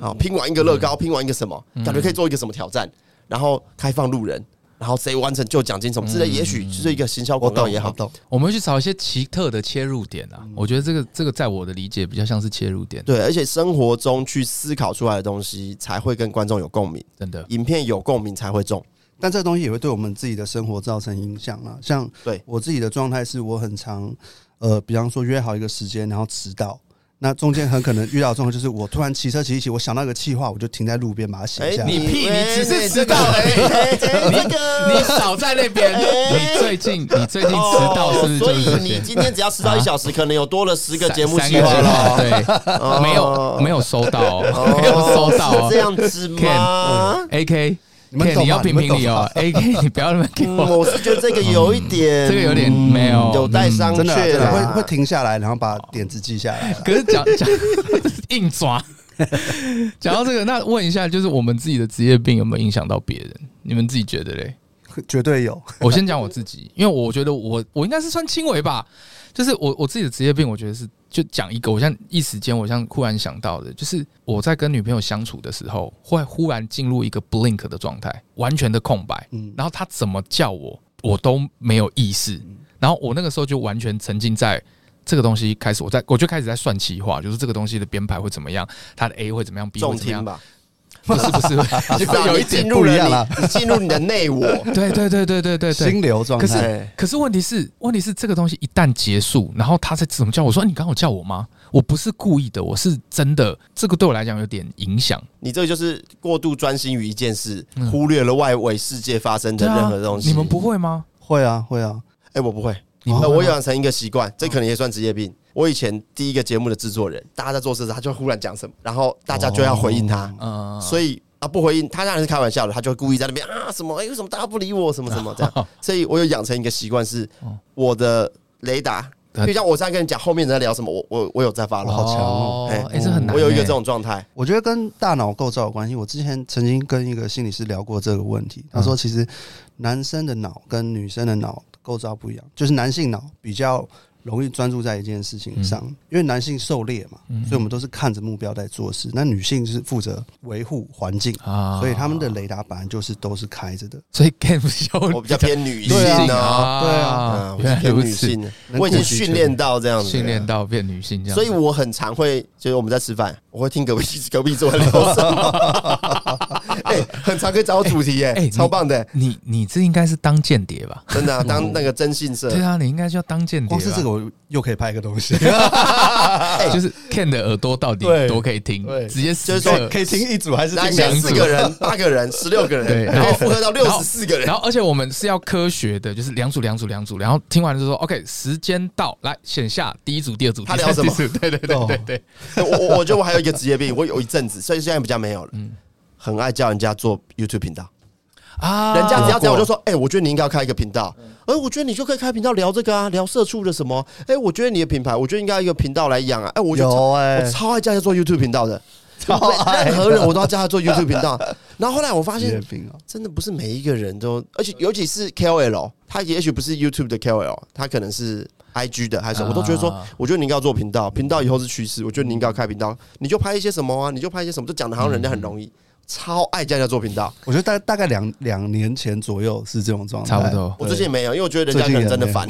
好拼完一个乐高，拼完一个什么，感觉可以做一个什么挑战，然后开放路人。然后谁完成就奖金什么之类，也许就是一个行销广告也好。我们会去找一些奇特的切入点啊。我觉得这个这个在我的理解比较像是切入点。对，而且生活中去思考出来的东西才会跟观众有共鸣。真的，影片有共鸣才会中。但这个东西也会对我们自己的生活造成影响啊。像对我自己的状态是我很常呃，比方说约好一个时间，然后迟到。那中间很可能遇到状况，就是我突然骑车骑一骑，我想到一个气话，我就停在路边把它写下来。你屁！你只是迟到。哎，这个 你少在那边。你最近你最近迟到是不是？所以你今天只要迟到一小时，可能有多了十个节目计划了。对，没有没有收到，没有收到，这样子吗？AK。你要评评理哦，A K，你不要那么给我。我是觉得这个有一点，这个有点没有，有待商榷。会会停下来，然后把点子记下来。可是讲讲 硬抓，讲到这个，那问一下，就是我们自己的职业病有没有影响到别人？你们自己觉得嘞？绝对有。我先讲我自己，因为我觉得我我应该是算轻微吧。就是我我自己的职业病，我觉得是就讲一个，我像一时间，我像忽然想到的，就是我在跟女朋友相处的时候，会忽然进入一个 blink 的状态，完全的空白。嗯，然后她怎么叫我，我都没有意识。然后我那个时候就完全沉浸在这个东西开始，我在我就开始在算企划，就是这个东西的编排会怎么样，它的 A 会怎么样，B 会怎么样。不是不是，有一点不一样了。你进入你的内我，对对对对对对对，心流状态。可是可是问题是，问题是这个东西一旦结束，然后他再怎么叫我说，你刚好叫我吗？我不是故意的，我是真的。这个对我来讲有点影响。你这个就是过度专心于一件事，忽略了外围世界发生的任何东西。你们不会吗？会啊会啊。哎，我不会。那我养成一个习惯，这可能也算职业病。我以前第一个节目的制作人，大家在做事时，他就忽然讲什么，然后大家就要回应他。嗯，所以啊，不回应他当然是开玩笑的，他就会故意在那边啊什么，哎，为什么大家不理我？什么什么这样。所以我有养成一个习惯，是我的雷达，就像我现在跟你讲后面在聊什么，我我我有在发了，好强哦，哎，这很难。我有一个这种状态，我觉得跟大脑构造有关系。我之前曾经跟一个心理师聊过这个问题，他说其实男生的脑跟女生的脑构造不一样，就是男性脑比较。容易专注在一件事情上，因为男性狩猎嘛，所以我们都是看着目标在做事。那女性是负责维护环境啊，所以他们的雷达本来就是都是开着的。所以 Ken 我比较偏女性啊，对啊，我是偏女性的。我已经训练到这样子，训练到变女性这样。所以我很常会，就是我们在吃饭，我会听隔壁 隔壁桌聊什么。哎，很常可以找主题耶哎，超棒的。你你这应该是当间谍吧？真的，当那个征信社。对啊，你应该就要当间谍。光是这个。我又可以拍一个东西，就是 Ken 的耳朵到底多可以听？直接就是说可以听一组还是听两组？四个人、八个人、十六个人，然后复合到六十四个人。然后而且我们是要科学的，就是两组、两组、两组。然后听完就说 OK，时间到，来选下第一组、第二组。他聊什么？对对对对对。我我我觉得我还有一个职业病，我有一阵子，所以现在比较没有了。嗯，很爱教人家做 YouTube 频道。啊！人家只要这样，我就说，哎、欸，我觉得你应该要开一个频道。哎、欸，我觉得你就可以开频道聊这个啊，聊社畜的什么？哎、欸，我觉得你的品牌，我觉得应该要一个频道来养啊。哎、欸，我就超爱，我超爱叫他做 YouTube 频道的，任何人我都要叫他做 YouTube 频道。然后后来我发现，真的不是每一个人都，而且尤其是 KOL，他也许不是 YouTube 的 KOL，他可能是 IG 的还是我都觉得说，我觉得你应该要做频道，频道以后是趋势。我觉得你应该要开频道，你就拍一些什么啊，你就拍一些什么，就讲的好像人家很容易。超爱叫人家做频道，我觉得大大概两两年前左右是这种状态，差不多。我最近没有，因为我觉得人家可能真的烦，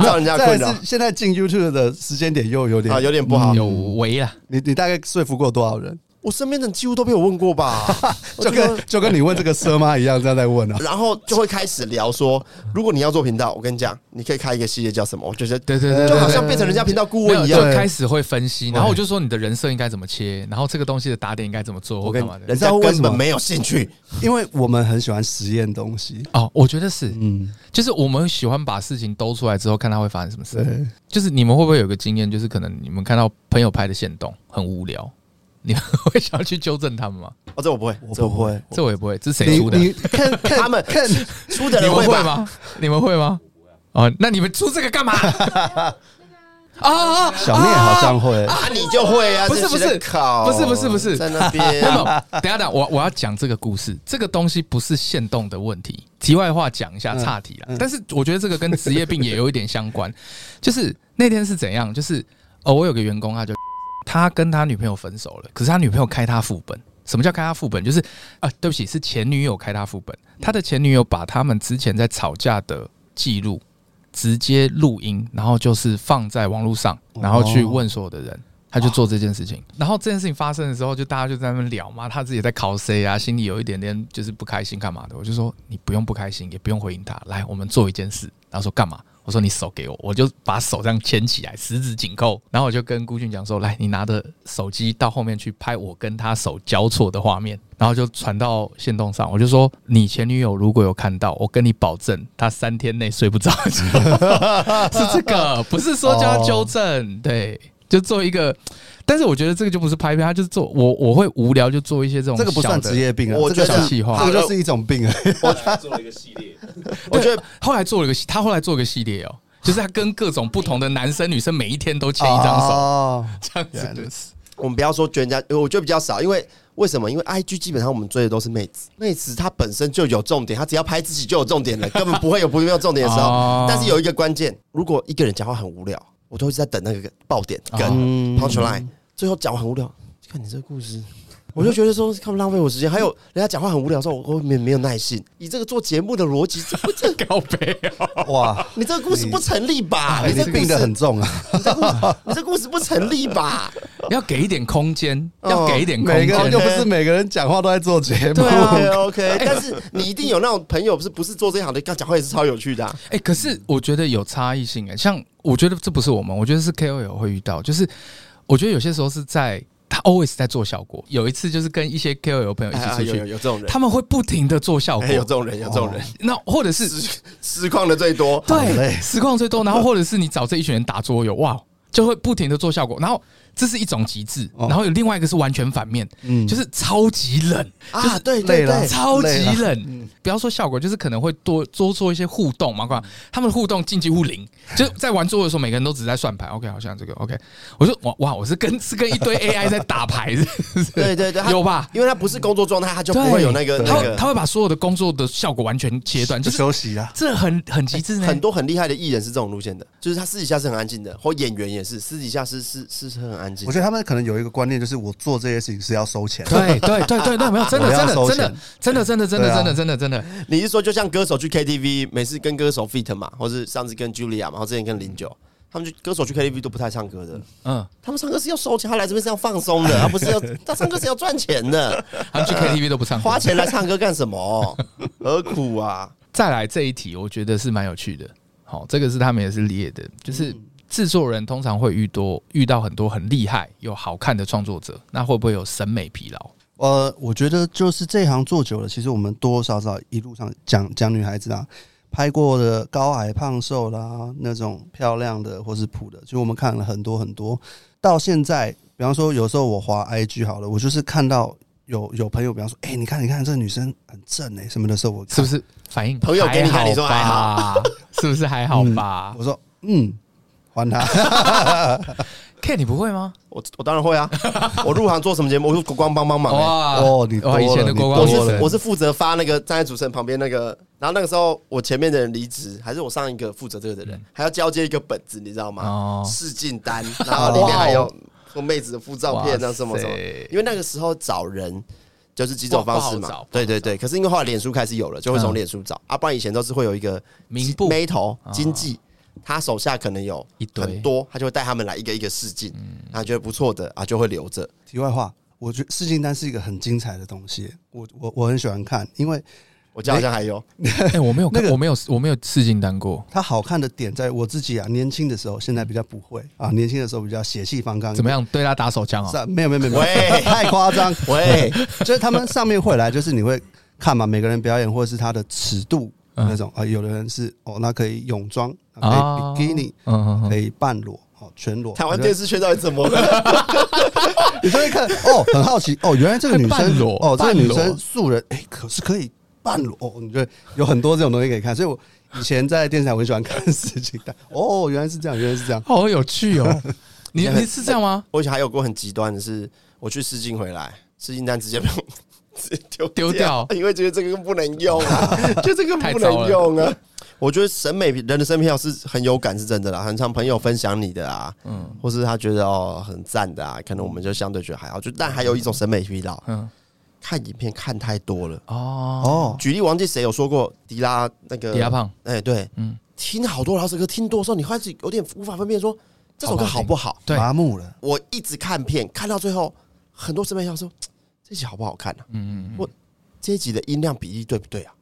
叫 人家 困扰。现在进 YouTube 的时间点又有点啊，有点不好，有为了。你你大概说服过多少人？我身边的人几乎都被我问过吧，就跟就跟你问这个蛇妈一样，这样在问啊。然后就会开始聊说，如果你要做频道，我跟你讲，你可以开一个系列叫什么？我觉得对对对，就好像变成人家频道顾问一样，就开始会分析。然后我就说你的人设应该怎么切，然后这个东西的打点应该怎么做。我跟你人家根本没有兴趣，因为我们很喜欢实验东西。哦，我觉得是，嗯，就是我们喜欢把事情兜出来之后，看它会发生什么事。就是你们会不会有个经验，就是可能你们看到朋友拍的线动很无聊。你们 会想要去纠正他们吗？哦，这我不会，我不会，这我也不会。这是谁出的？你看 看他们看 出的人会吗？你们会吗？哦，那你们出这个干嘛？啊，小念好像会啊，你就会啊？不是不是，不是不是不是，在那边。等下等，我我要讲这个故事。这个东西不是限动的问题，题外话讲一下，岔题了。但是我觉得这个跟职业病也有一点相关。就是那天是怎样？就是哦，我有个员工，他就他跟他女朋友分手了，可是他女朋友开他副本。什么叫开他副本？就是啊，对不起，是前女友开他副本。他的前女友把他们之前在吵架的记录直接录音，然后就是放在网络上，然后去问所有的人。他就做这件事情，然后这件事情发生的时候，就大家就在那边聊嘛，他自己在考 C 啊，心里有一点点就是不开心干嘛的。我就说你不用不开心，也不用回应他，来，我们做一件事。然后说干嘛？我说你手给我，我就把手这样牵起来，十指紧扣。然后我就跟孤俊讲说，来，你拿着手机到后面去拍我跟他手交错的画面，然后就传到线动上。我就说你前女友如果有看到，我跟你保证，她三天内睡不着。是这个，不是说叫他纠正，对。就做一个，但是我觉得这个就不是拍片，他就是做我我会无聊就做一些这种，这个不算职业病啊，我觉得小气话，这个就是一种病啊。我做了一个系列，我觉得后来做了一个，他后来做了一个系列哦，就是他跟各种不同的男生女生每一天都牵一张手，这样子。我们不要说觉得人家，我觉得比较少，因为为什么？因为 IG 基本上我们追的都是妹子，妹子她本身就有重点，她只要拍自己就有重点了，根本不会有不没有重点的时候。但是有一个关键，如果一个人讲话很无聊。我都一直在等那个爆点跟 punchline，最后讲完很无聊。看你这个故事，我就觉得说，看不浪费我时间。还有人家讲话很无聊的时候，我我没没有耐心。以这个做节目的逻辑，这这高飞啊！哇，你这个故事不成立吧？你这病得很重啊！你这故事不成立吧？要给一点空间，要给一点空间。又不是每个人讲话都在做节目。对啊，OK。但是你一定有那种朋友，不是不是做这行的，他讲话也是超有趣的。哎，可是我觉得有差异性哎，像。我觉得这不是我们，我觉得是 KOL 会遇到，就是我觉得有些时候是在他 always 在做效果。有一次就是跟一些 KOL 朋友一起出去，有有这种人，他们会不停的做效果，有这种人，有这种人。那或者是实况的最多，对，实况最多。然后或者是你找这一群人打桌游，哇，就会不停的做效果，然后。这是一种极致，然后有另外一个是完全反面，嗯，就是超级冷啊，对对对，超级冷。不要说效果，就是可能会多多做一些互动嘛，他们互动近几乎零，就在玩桌的时候，每个人都只在算牌。OK，好像这个 OK，我说哇哇，我是跟是跟一堆 AI 在打牌，对对对，有吧？因为他不是工作状态，他就不会有那个那个，他会把所有的工作的效果完全切断，就休息啊。这很很极致，很多很厉害的艺人是这种路线的，就是他私底下是很安静的，或演员也是私底下是是是很安。我觉得他们可能有一个观念，就是我做这些事情是要收钱。对对对对对，没有真的真的真的真的真的真的真的真的真的真的。你是说，就像歌手去 KTV，每次跟歌手 feat 嘛，或是上次跟 Julia 嘛，然后之前跟零九，他们去歌手去 KTV 都不太唱歌的。嗯，他们唱歌是要收钱，他来这边是要放松的，他不是要他唱歌是要赚钱的。他们去 KTV 都不唱，花钱来唱歌干什么？何苦啊？再来这一题，我觉得是蛮有趣的。好，这个是他们也是列的，就是。制作人通常会遇多遇到很多很厉害又好看的创作者，那会不会有审美疲劳？呃，我觉得就是这行做久了，其实我们多多少少一路上讲讲女孩子啊，拍过的高矮胖瘦啦，那种漂亮的或是普的，就我们看了很多很多。到现在，比方说有时候我滑 IG 好了，我就是看到有有朋友，比方说，哎、欸，你看你看这个女生很正哎、欸，什么的时候，我是不是反应朋友给你看，你说还好，是不是还好吧？嗯、我说嗯。还他，Ken，你不会吗？我我当然会啊！我入行做什么节目？我是国光帮帮忙。哇哦，你哦，以前的国光，我是我是负责发那个站在主持人旁边那个，然后那个时候我前面的人离职，还是我上一个负责这个的人，还要交接一个本子，你知道吗？哦，试镜单，然后里面还有我妹子的副照片那什么什么。因为那个时候找人就是几种方式嘛，对对对。可是因为后来脸书开始有了，就会从脸书找啊，不然以前都是会有一个名簿、眉头、经纪。他手下可能有一很多，他就会带他们来一个一个试镜，他觉得不错的啊，就会留着。题外话，我觉得试镜单是一个很精彩的东西，我我我很喜欢看，因为我家好像还有，哎，我没有，那个我没有，我没有试镜单过。它好看的点在我自己啊，年轻的时候，现在比较不会啊，年轻的时候比较血气方刚。怎么样？对他打手枪啊？没有没有没有，喂，太夸张，喂，就是他们上面会来，就是你会看嘛，每个人表演或者是他的尺度。那种啊，有的人是哦，那可以泳装，可以比基尼，可以半裸，哦，全裸。台湾电视圈到底怎么了？你就会看哦，很好奇哦，原来这个女生哦，这个女生素人哎，可是可以半裸哦，你觉得有很多这种东西可以看。所以我以前在电视台我很喜欢看事情的哦，原来是这样，原来是这样，好有趣哦。你你是这样吗？我以前还有过很极端的是，我去试镜回来，试镜单直接被丢丢掉，因为觉得这个不能用啊，就这个不能用啊。我觉得审美人的审美疲劳是很有感，是真的啦。很常朋友分享你的啊，嗯，或是他觉得哦很赞的啊，可能我们就相对觉得还好。就但还有一种审美疲劳，嗯，看影片看太多了哦哦。举例，忘记谁有说过迪拉那个迪拉胖，哎对，嗯，听好多老师歌听多的时候，你开始有点无法分辨说这首歌好不好，对，麻木了。我一直看片看到最后，很多审美疲劳说这集好不好看呢？嗯嗯，我这一集的音量比例对不对啊？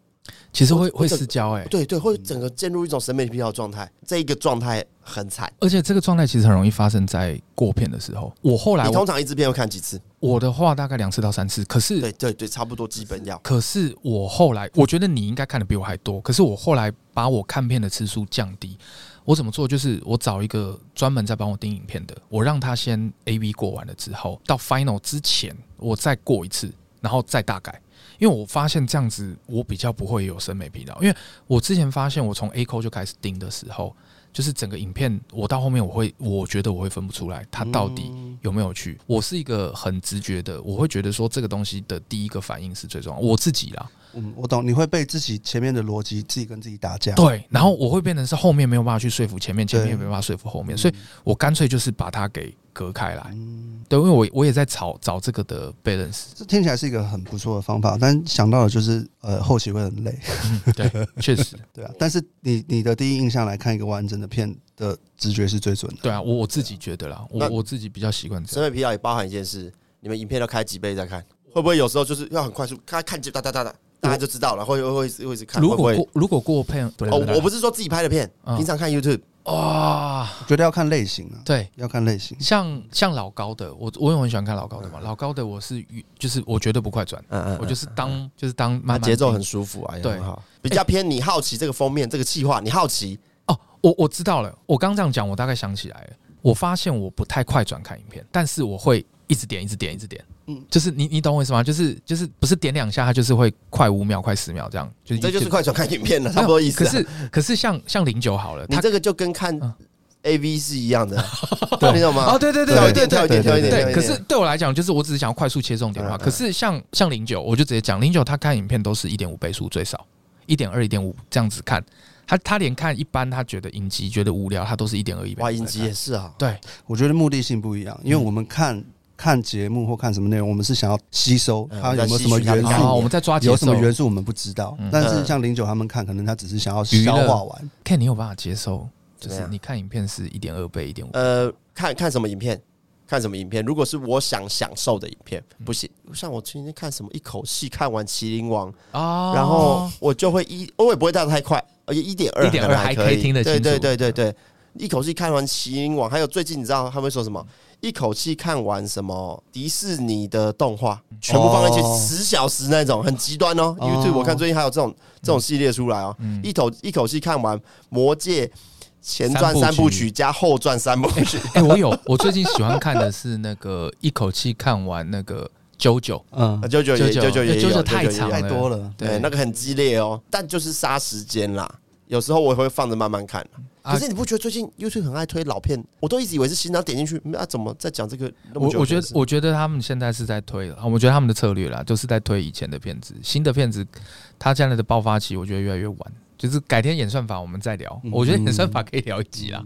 其实会会失焦哎，对对，会整个进入一种审美疲劳状态，这一个状态很惨，而且这个状态其实很容易发生在过片的时候。我后来，你通常一支片会看几次？我的话大概两次到三次。可是，对对对，差不多基本要。可是我后来，我觉得你应该看的比我还多。可是我后来把我看片的次数降低。我怎么做？就是我找一个专门在帮我盯影片的，我让他先 AV 过完了之后，到 Final 之前我再过一次，然后再大改。因为我发现这样子，我比较不会有审美疲劳。因为我之前发现，我从 A 扣就开始盯的时候，就是整个影片，我到后面我会，我觉得我会分不出来，它到底有没有去。我是一个很直觉的，我会觉得说这个东西的第一个反应是最重要。我自己啦，嗯，我懂，你会被自己前面的逻辑自己跟自己打架。对，然后我会变成是后面没有办法去说服前面，前面也没有办法说服后面，所以我干脆就是把它给隔开来。嗯对，因为我我也在找找这个的 balance，这听起来是一个很不错的方法，但想到的就是呃后期会很累。嗯、对，确实，对啊。但是你你的第一印象来看一个完整的片的直觉是最准的。对啊，我我自己觉得啦，我我自己比较习惯。审美疲劳也包含一件事，你们影片要开几倍再看，会不会有时候就是要很快速，看看就哒哒哒哒，大家就知道了，会会会会一直看。如果过如果过片，哦，我不是说自己拍的片，平常看 YouTube。哇，觉得要看类型啊，对，要看类型。像像老高的，我我也很喜欢看老高的嘛。老高的我是就是我绝对不快转，嗯嗯，我就是当就是当慢慢，节奏很舒服啊，对，比较偏你好奇这个封面这个计划，你好奇哦，我我知道了，我刚这样讲，我大概想起来了，我发现我不太快转看影片，但是我会一直点一直点一直点。嗯，就是你你懂我意思吗？就是就是不是点两下，它就是会快五秒、快十秒这样，就是这就是快手看影片了，差不多意思。可是可是像像零九好了，你这个就跟看 A V 是一样的，对，你懂吗？哦，对对对对对对对对对。可是对我来讲，就是我只是想要快速切重点的话。可是像像零九，我就直接讲零九，他看影片都是一点五倍速最少，一点二、一点五这样子看。他他连看一般他觉得影集觉得无聊，他都是一点二一倍。哇，影集也是啊。对，我觉得目的性不一样，因为我们看。看节目或看什么内容，我们是想要吸收它有没有什么元素，我们在抓有什么元素我们不知道。但是像零九他们看，可能他只是想要消化完。看你有办法接受，就是你看影片是一点二倍、一点五。呃，看看什么影片？看什么影片？如果是我想享受的影片，不行。像我今天看什么，一口气看完《麒麟王》啊，然后我就会一，我也不会带太快，而且一点二、一点二还可以听得清楚。对对对对对，一口气看完《麒麟王》，还有最近你知道他们说什么？一口气看完什么迪士尼的动画，全部放在一起十小时那种，很极端哦。YouTube 我看最近还有这种这种系列出来哦，一口一口气看完《魔戒》前传三部曲。加后传三部曲。哎，我有，我最近喜欢看的是那个一口气看完那个 JoJo，嗯，JoJo 也 JoJo 也 JoJo 太长太多了，对，那个很激烈哦，但就是杀时间啦。有时候我也会放着慢慢看。可是你不觉得最近 YouTube 很爱推老片？我都一直以为是新，然后点进去，那怎么在讲这个？我我觉得，我觉得他们现在是在推了。我觉得他们的策略啦，就是在推以前的片子，新的片子，它将来的爆发期，我觉得越来越晚。就是改天演算法我们再聊，我觉得演算法可以聊一集啦。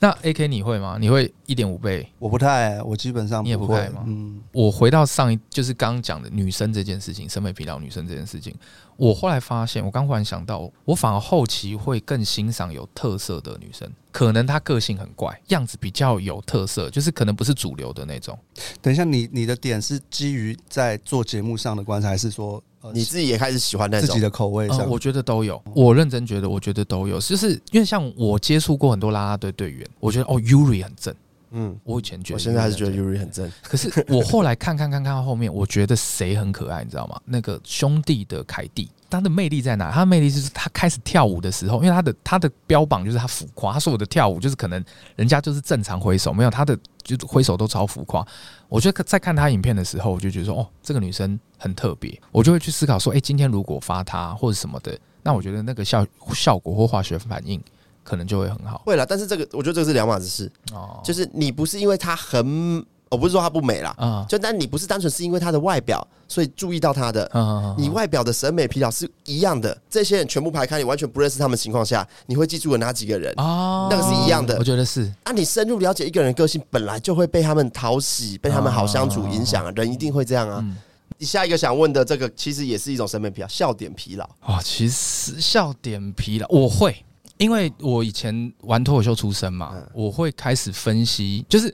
那 AK 你会吗？你会一点五倍？我不太，我基本上你也不太吗？嗯，我回到上一，就是刚刚讲的女生这件事情，审美疲劳女生这件事情。我后来发现，我刚忽然想到，我反而后期会更欣赏有特色的女生，可能她个性很怪，样子比较有特色，就是可能不是主流的那种。等一下，你你的点是基于在做节目上的观察，还是说你自己也开始喜欢那种自己的口味上？我觉得都有，我认真觉得，我觉得都有，就是因为像我接触过很多啦啦队队员，我觉得哦，Yuri 很正。嗯，我以前觉得，我现在还是觉得 Yuri 很正。可是我后来看看看看到后面，我觉得谁很可爱，你知道吗？那个兄弟的凯蒂，他的魅力在哪？他的魅力就是他开始跳舞的时候，因为他的他的标榜就是他浮夸，他说我的跳舞就是可能人家就是正常挥手，没有他的就挥手都超浮夸。我觉得在看她影片的时候，我就觉得说，哦，这个女生很特别，我就会去思考说，哎，今天如果发她或者什么的，那我觉得那个效效果或化学反应。可能就会很好，会了。但是这个，我觉得这个是两码子事哦。就是你不是因为她很我不是说她不美啦，啊，就但你不是单纯是因为她的外表所以注意到她的，你外表的审美疲劳是一样的。这些人全部排开，你完全不认识他们情况下，你会记住了哪几个人？哦，那个是一样的。我觉得是。啊，你深入了解一个人个性，本来就会被他们讨喜，被他们好相处影响啊，人一定会这样啊。你下一个想问的这个，其实也是一种审美疲劳，笑点疲劳啊。其实笑点疲劳，我会。因为我以前玩脱口秀出身嘛，我会开始分析，就是，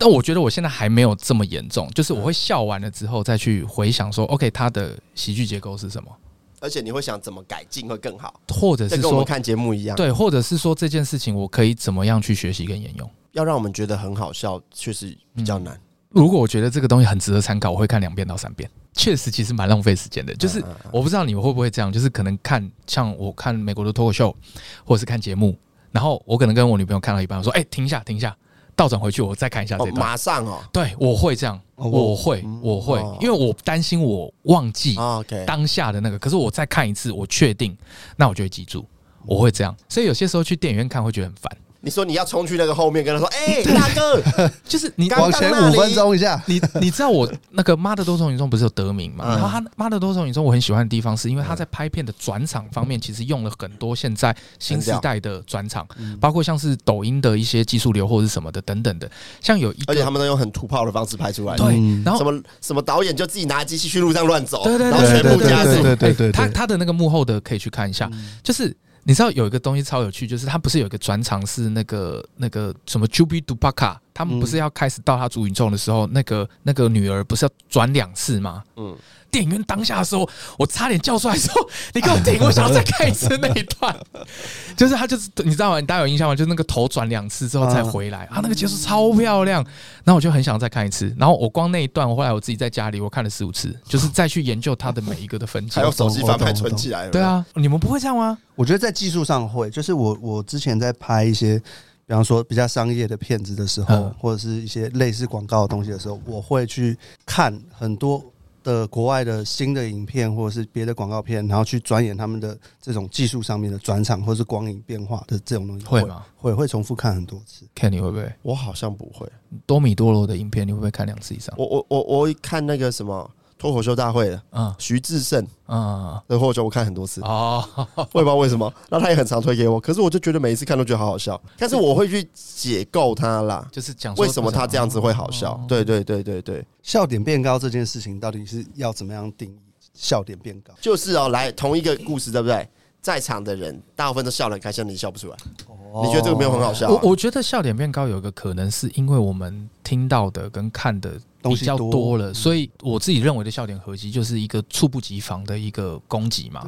但我觉得我现在还没有这么严重，就是我会笑完了之后再去回想说，OK，他的喜剧结构是什么？而且你会想怎么改进会更好，或者是说跟我们看节目一样，对，或者是说这件事情我可以怎么样去学习跟沿用？要让我们觉得很好笑，确实比较难。如果我觉得这个东西很值得参考，我会看两遍到三遍。确实，其实蛮浪费时间的。就是我不知道你们会不会这样，就是可能看像我看美国的脱口秀，或者是看节目，然后我可能跟我女朋友看到一半，我说：“哎，停一下，停一下，倒转回去，我再看一下这段。”马上哦，对，我会这样，我会，我会，因为我担心我忘记当下的那个。可是我再看一次，我确定，那我就会记住，我会这样。所以有些时候去电影院看会觉得很烦。你说你要冲去那个后面跟他说：“ 哎，大哥，就是你往前五分钟一下。”你你知道我那个《妈的多重宇宙》不是有得名吗？然后他《妈的多重宇宙》我很喜欢的地方，是因为他在拍片的转场方面，其实用了很多现在新时代的转场，包括像是抖音的一些技术流或者是什么的等等的。像有一，而且他们都用很土炮的方式拍出来。对，然后什么什么导演就自己拿机器去路上乱走，对对对，然后全部加速。对对对，他他的那个幕后的可以去看一下，就是。你知道有一个东西超有趣，就是他不是有一个转场是那个那个什么 Jubi Dubaka，他们不是要开始到他主宇宙的时候，那个那个女儿不是要转两次吗？嗯。电影院当下的时候，我差点叫出来说：“你给我停！我想要再看一次那一段。”就是他，就是你知道吗？你大家有印象吗？就是那个头转两次之后再回来啊，那个结束超漂亮。然后我就很想再看一次。然后我光那一段，我后来我自己在家里我看了四五次，就是再去研究它的每一个的分镜，还有手机翻拍存起来。对啊，你们不会这样吗？我觉得在技术上会，就是我我之前在拍一些，比方说比较商业的片子的时候，或者是一些类似广告的东西的时候，我会去看很多。的国外的新的影片或者是别的广告片，然后去钻研他们的这种技术上面的转场或是光影变化的这种东西，会吗？会会重复看很多次。看你会不会？我好像不会。多米多罗的影片，你会不会看两次以上？我我我我看那个什么。脱口秀大会的，嗯，徐志胜，嗯，的脱口秀我看很多次，哦，我也不知道为什么，那他也很常推给我，可是我就觉得每一次看都觉得好好笑，但是我会去解构他啦，就是讲为什么他这样子会好笑，对对对对对，笑点变高这件事情到底是要怎么样定义？笑点变高？就是哦，来同一个故事，对不对？在场的人大部分都笑得很开心，你笑不出来。你觉得这个没有很好笑？啊？我我觉得笑点变高有一个可能是因为我们听到的跟看的比较多了，所以我自己认为的笑点合集就是一个猝不及防的一个攻击嘛。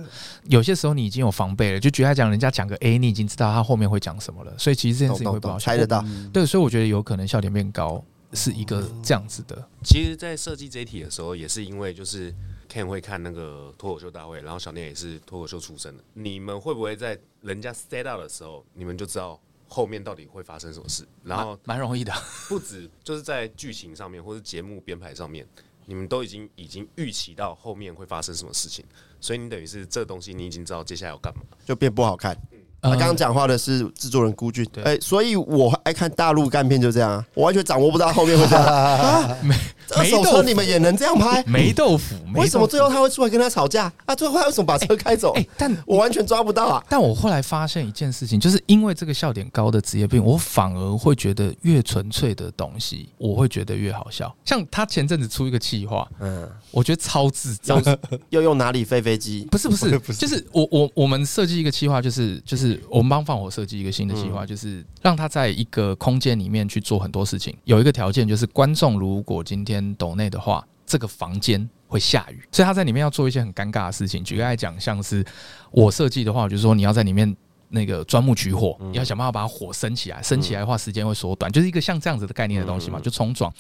有些时候你已经有防备了，就举例来讲，人家讲个 A，你已经知道他后面会讲什么了，所以其实这件事情会不好猜得到。对，所以我觉得有可能笑点变高是一个这样子的。其实，在设计这一题的时候，也是因为就是。Ken 会看那个脱口秀大会，然后小念也是脱口秀出身的。你们会不会在人家 set out 的时候，你们就知道后面到底会发生什么事？然后蛮容易的，不止就是在剧情上面或者节目编排上面，你们都已经已经预期到后面会发生什么事情，所以你等于是这东西你已经知道接下来要干嘛，就变不好看。他刚刚讲话的是制作人孤俊，哎，所以我爱看大陆干片就这样啊，我完全掌握不到后面会这样啊。没，二手车你们也能这样拍？没豆腐，为什么最后他会出来跟他吵架啊？最后他为什么把车开走？但 我完全抓不到啊。但我后来发现一件事情，就是因为这个笑点高的职业病，我反而会觉得越纯粹的东西，我会觉得越好笑。像他前阵子出一个企划，嗯，我觉得超智障，要用哪里飞飞机？不是不是，就是我我我们设计一个企划，就是就是。我们帮放火设计一个新的计划，就是让他在一个空间里面去做很多事情。有一个条件就是，观众如果今天抖内的话，这个房间会下雨，所以他在里面要做一些很尴尬的事情。举个来讲，像是我设计的话，我就是说你要在里面那个钻木取火，你要想办法把火升起来，升起来的话时间会缩短，就是一个像这样子的概念的东西嘛，就冲撞。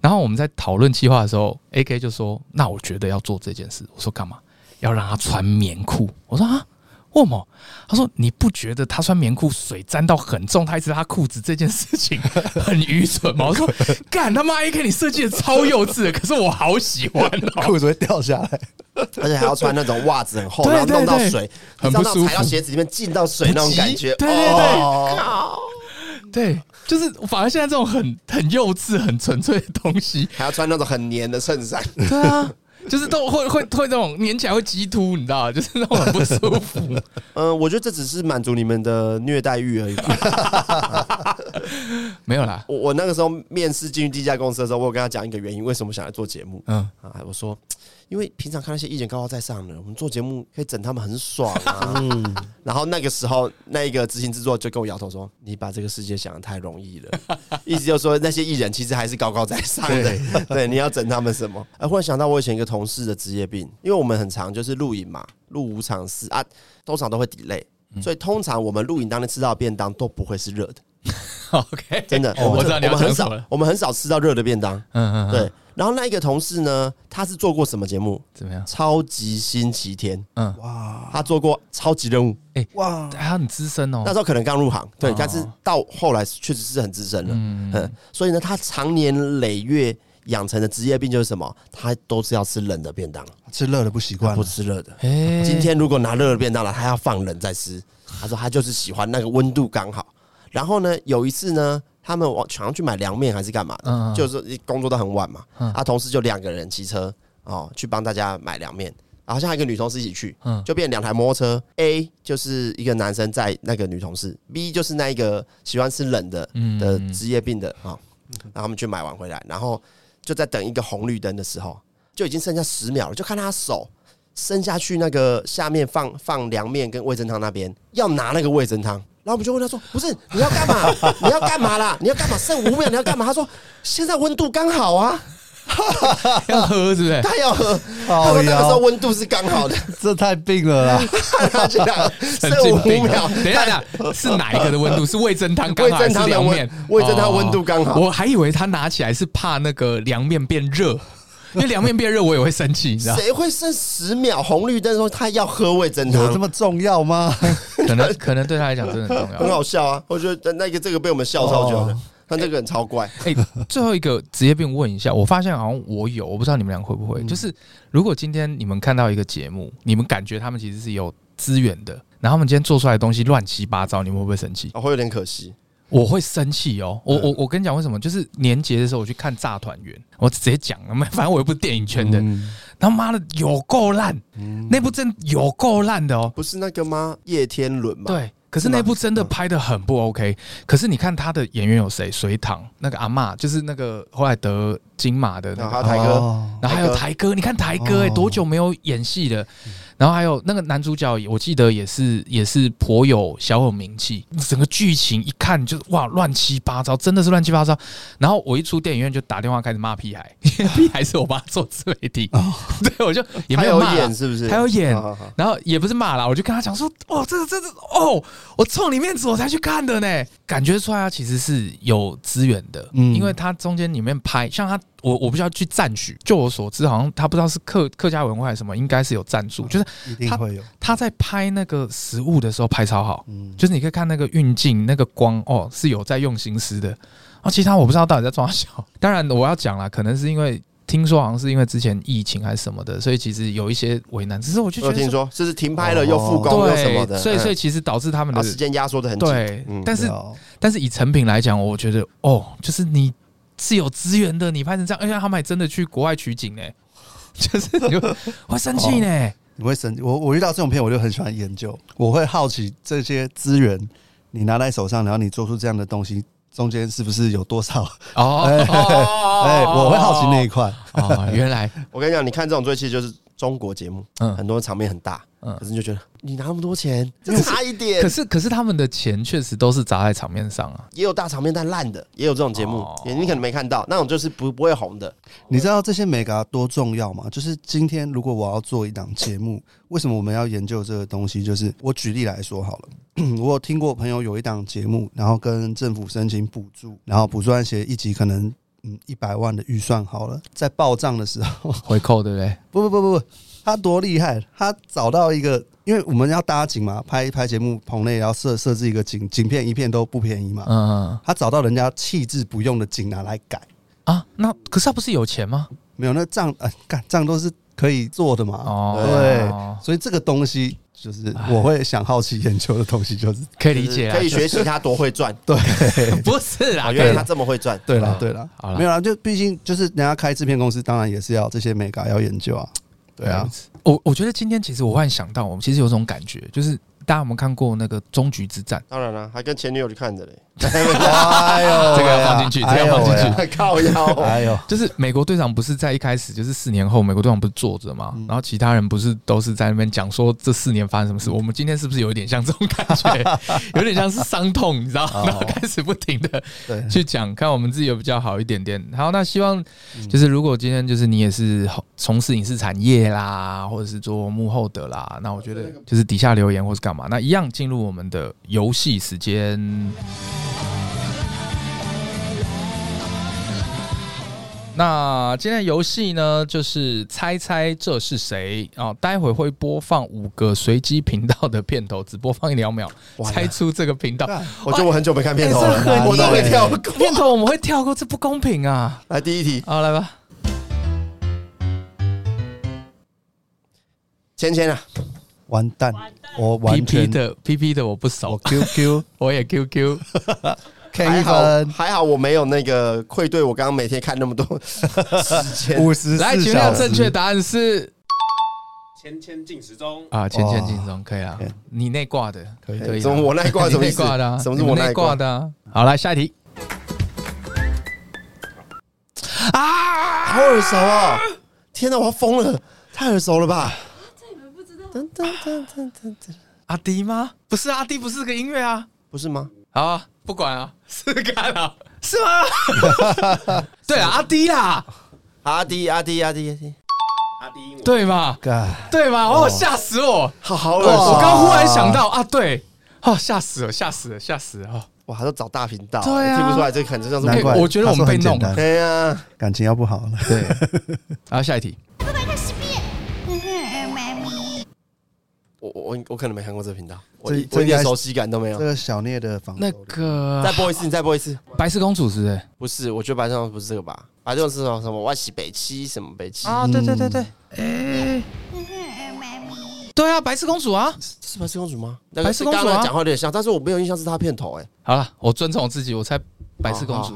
然后我们在讨论计划的时候，AK 就说：“那我觉得要做这件事。”我说：“干嘛？要让他穿棉裤？”我说：“啊。”为什么？他说：“你不觉得他穿棉裤水沾到很重，他一直他裤子这件事情 很愚蠢吗？”我说：“干他妈！AK 你设计的超幼稚的，可是我好喜欢，裤子会掉下来，而且还要穿那种袜子很厚，然后弄到水，很不舒服，踩到鞋子里面进到水那种感觉。”对对对。对，就是反而现在这种很很幼稚、很纯粹的东西，还要穿那种很黏的衬衫。对啊。就是都会会会那种粘起来会激突，你知道？就是那种很不舒服。嗯，我觉得这只是满足你们的虐待欲而已吧。没有啦，我我那个时候面试进去第一家公司的时候，我有跟他讲一个原因，为什么想来做节目。嗯啊，我说。因为平常看那些艺人高高在上的，我们做节目可以整他们很爽啊。嗯，然后那个时候，那一个执行制作就跟我摇头说：“你把这个世界想的太容易了。”意思就是说，那些艺人其实还是高高在上的。对，对，你要整他们什么？哎，忽然想到我以前一个同事的职业病，因为我们很常就是录影嘛，录五场四啊，通常都会 delay，所以通常我们录影当天吃到的便当都不会是热的。OK，真的，我知道你要很少。我们很少吃到热的便当。嗯嗯，对。然后那一个同事呢，他是做过什么节目？怎么样？超级星期天。嗯，哇，他做过超级任务。哎，哇，他很资深哦。那时候可能刚入行，对，但是到后来确实是很资深了。嗯，所以呢，他长年累月养成的职业病就是什么？他都是要吃冷的便当，吃热的不习惯，不吃热的。今天如果拿热的便当了，他要放冷再吃。他说他就是喜欢那个温度刚好。然后呢，有一次呢。他们往常去买凉面还是干嘛的？嗯、就是工作到很晚嘛。嗯、啊，同事就两个人骑车哦，去帮大家买凉面。好像还有一个女同事一起去，嗯，就变两台摩托车。A 就是一个男生在那个女同事，B 就是那一个喜欢吃冷的的职业病的啊。然后他们去买完回来，然后就在等一个红绿灯的时候，就已经剩下十秒了，就看他手伸下去那个下面放放凉面跟味噌汤那边，要拿那个味噌汤。然后我们就问他说：“不是你要干嘛？你要干嘛啦？你要干嘛？剩五秒你要干嘛？”他说：“现在温度刚好啊，要喝是不是？他要喝。他说那个时候温度是刚好的，这太病了啦！他这样 剩五秒，等一下，是哪一个的温度？是味噌汤刚好还是凉面？味噌汤温度刚好。我还以为他拿起来是怕那个凉面变热。”因为凉面变热，我也会生气，你知道？谁会剩十秒红绿灯的时候，他要喝味噌汤？有这么重要吗？可能，可能对他来讲真的很重要。很好笑啊！我觉得那个这个被我们笑超久了，他这个人超怪。哎，最后一个职业病问一下，我发现好像我有，我不知道你们俩会不会？就是如果今天你们看到一个节目，你们感觉他们其实是有资源的，然后他们今天做出来的东西乱七八糟，你们会不会生气？啊会有点可惜。我会生气哦，我我我跟你讲为什么？就是年节的时候我去看《炸团圆》，我直接讲了，反正我又不是电影圈的，他妈的有够烂，那部真有够烂的哦，不是那个吗？叶天伦吗？对，可是那部真的拍的很不 OK。可是你看他的演员有谁？隋唐那个阿嬷，就是那个后来得金马的那个台哥，然后还有台哥，你看台哥哎，多久没有演戏了？然后还有那个男主角，我记得也是也是颇有小有名气。整个剧情一看就是哇，乱七八糟，真的是乱七八糟。然后我一出电影院就打电话开始骂屁孩，屁孩是我爸做自媒体，对，我就也没有骂，演是不是？还有演，然后也不是骂啦，我就跟他讲说，哦，这个这个哦，我冲里面走才去看的呢，感觉出来他其实是有资源的，嗯，因为他中间里面拍，像他。我我不需要去赞许，就我所知，好像他不知道是客客家文化还是什么，应该是有赞助，就是他他在拍那个食物的时候拍超好，嗯，就是你可以看那个运镜、那个光哦，是有在用心思的。啊其他我不知道到底在装小。当然我要讲啦，可能是因为听说好像是因为之前疫情还是什么的，所以其实有一些为难。只是我就觉得听说这是停拍了又复工又什么的，所以所以其实导致他们的时间压缩的很紧。对，但是但是以成品来讲，我觉得哦，就是你。是有资源的，你拍成这样，而且他们还真的去国外取景呢，就是你 会生气呢，你会生气。我我遇到这种片，我就很喜欢研究，我会好奇这些资源你拿在手上，然后你做出这样的东西，中间是不是有多少？哦，哎，我会好奇那一块。哦，原来我跟你讲，你看这种最气就是中国节目，嗯，很多场面很大。嗯，可是你就觉得你拿那么多钱，就差一点。可是可是他们的钱确实都是砸在场面上啊，也有大场面但烂的，也有这种节目，你可能没看到那种就是不不会红的。你知道这些眉角多重要吗？就是今天如果我要做一档节目，为什么我们要研究这个东西？就是我举例来说好了，我有听过朋友有一档节目，然后跟政府申请补助，然后补助案写一集可能嗯一百万的预算好了，在报账的时候 回扣，对不对？不不不不不。他多厉害！他找到一个，因为我们要搭景嘛，拍拍节目棚内要设设置一个景，景片一片都不便宜嘛。嗯嗯。他找到人家弃置不用的景拿来改啊？那可是他不是有钱吗？没有，那账呃，干账都是可以做的嘛。哦，对。所以这个东西就是我会想好奇研究的东西，就是可以理解，可以学习他多会赚。对，不是啦，原来他这么会赚。对了，对了，好了，没有啦，就毕竟就是人家开制片公司，当然也是要这些美感要研究啊。对啊，我我觉得今天其实我忽然想到，我们其实有种感觉，就是。大家有没有看过那个《终局之战》？当然了，还跟前女友去看的嘞。哎呦，这个要放进去，这个要放进去。靠腰，哎呦，就是美国队长不是在一开始，就是四年后，美国队长不是坐着嘛？然后其他人不是都是在那边讲说这四年发生什么事？我们今天是不是有一点像这种感觉？有点像是伤痛，你知道？然后开始不停的去讲，看我们自己有比较好一点点。好，那希望就是如果今天就是你也是从事影视产业啦，或者是做幕后的啦，那我觉得就是底下留言或是干嘛，那一样进入我们的游戏时间。那今天的游戏呢，就是猜猜这是谁啊？待会会播放五个随机频道的片头，只播放一两秒，猜出这个频道。我觉得我很久没看片头了，我都会跳过片头，我们会跳过，这不公平啊！来第一题，好来吧，芊芊啊，完蛋，我完全 PP 的 PP 的我不熟，QQ 我也 QQ。还好，还好我没有那个愧对我刚刚每天看那么多 时间。五十来，请问正确答案是千千进时钟啊，千千进时钟可以啊，你内挂的可以可以。怎么我内挂？什么内挂的？什么是我内挂的？好，来下一题。啊，好耳熟啊！天哪，我要疯了，太耳熟了吧？噔噔噔噔噔噔，阿迪吗？不是阿迪，不是个音乐啊？不是吗？好啊。不管啊，是干啊，是吗？对啊，阿迪啊，阿迪，阿迪，阿迪，阿迪，阿滴，对吗？对吗？哦，吓死我！好好耳熟，我刚忽然想到啊，对，哦，吓死了，吓死了，吓死了！哇，还要找大频道，对啊，听不出来，这肯定像是难怪。我觉得我们被弄了，对呀，感情要不好了。对，然后 下一题。我我我可能没看过这个频道，我我一点熟悉感都没有。这个小聂的房，那个再播一次，你再播一次。白雪公主是不是？不是，我觉得白雪公主不是这个吧？白雪公主是什么？什么外西北七什么北七？啊，对对对对，哎，对啊，白雪公主啊，是白雪公主吗？白雪公主啊，讲话有点像，但是我没有印象是她片头。哎，好了，我尊重我自己，我猜白雪公主。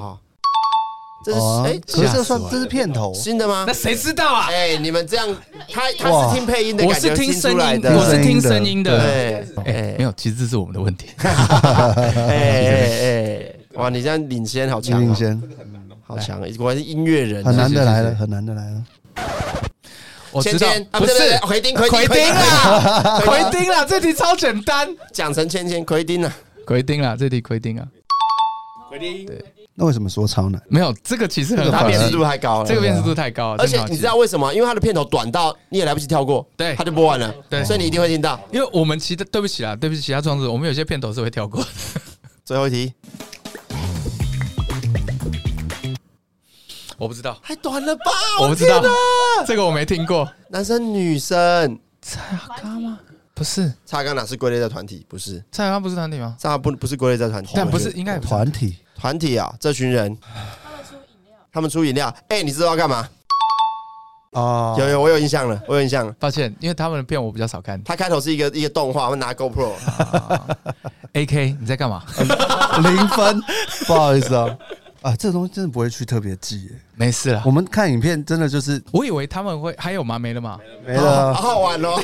这是哎，可是这算这是片头。新的吗？那谁知道啊？哎，你们这样，他他是听配音的，我是听声音的，我是听声音的。对，哎，没有，其实这是我们的问题。哎 哎哎，哇，你这样领先好强，领先，好强，果然是音乐人，很难的来了，很难的来了。我知道，不是奎丁，奎奎丁啦，奎丁。啦，这题超简单，讲成芊芊奎丁啊，奎丁啦，这题奎丁啊，奎丁，对。那为什么说超难？没有，这个其实很，它辨识度太高了，这个辨识度太高了。而且你知道为什么？因为它的片头短到你也来不及跳过，对，它就播完了，对，所以你一定会听到。因为我们其实对不起啦，对不起其他创作者，我们有些片头是会跳过的。最后一题，我不知道，太短了吧？我不知道，这个我没听过。男生女生，蔡阿嘎吗？不是，蔡阿嘎哪是归类在团体？不是，蔡阿嘎不是团体吗？蔡阿嘎不不是归类在团体，但不是应该团体。团体啊，这群人，他们出饮料，哎，你知道要干嘛？哦，有有，我有印象了，我有印象了。抱歉，因为他们的片我比较少看。他开头是一个一个动画，我们拿 GoPro。AK，你在干嘛？零分，不好意思啊。啊，这个东西真的不会去特别记，没事了。我们看影片真的就是，我以为他们会还有吗？没了吗？没了，好好玩哦，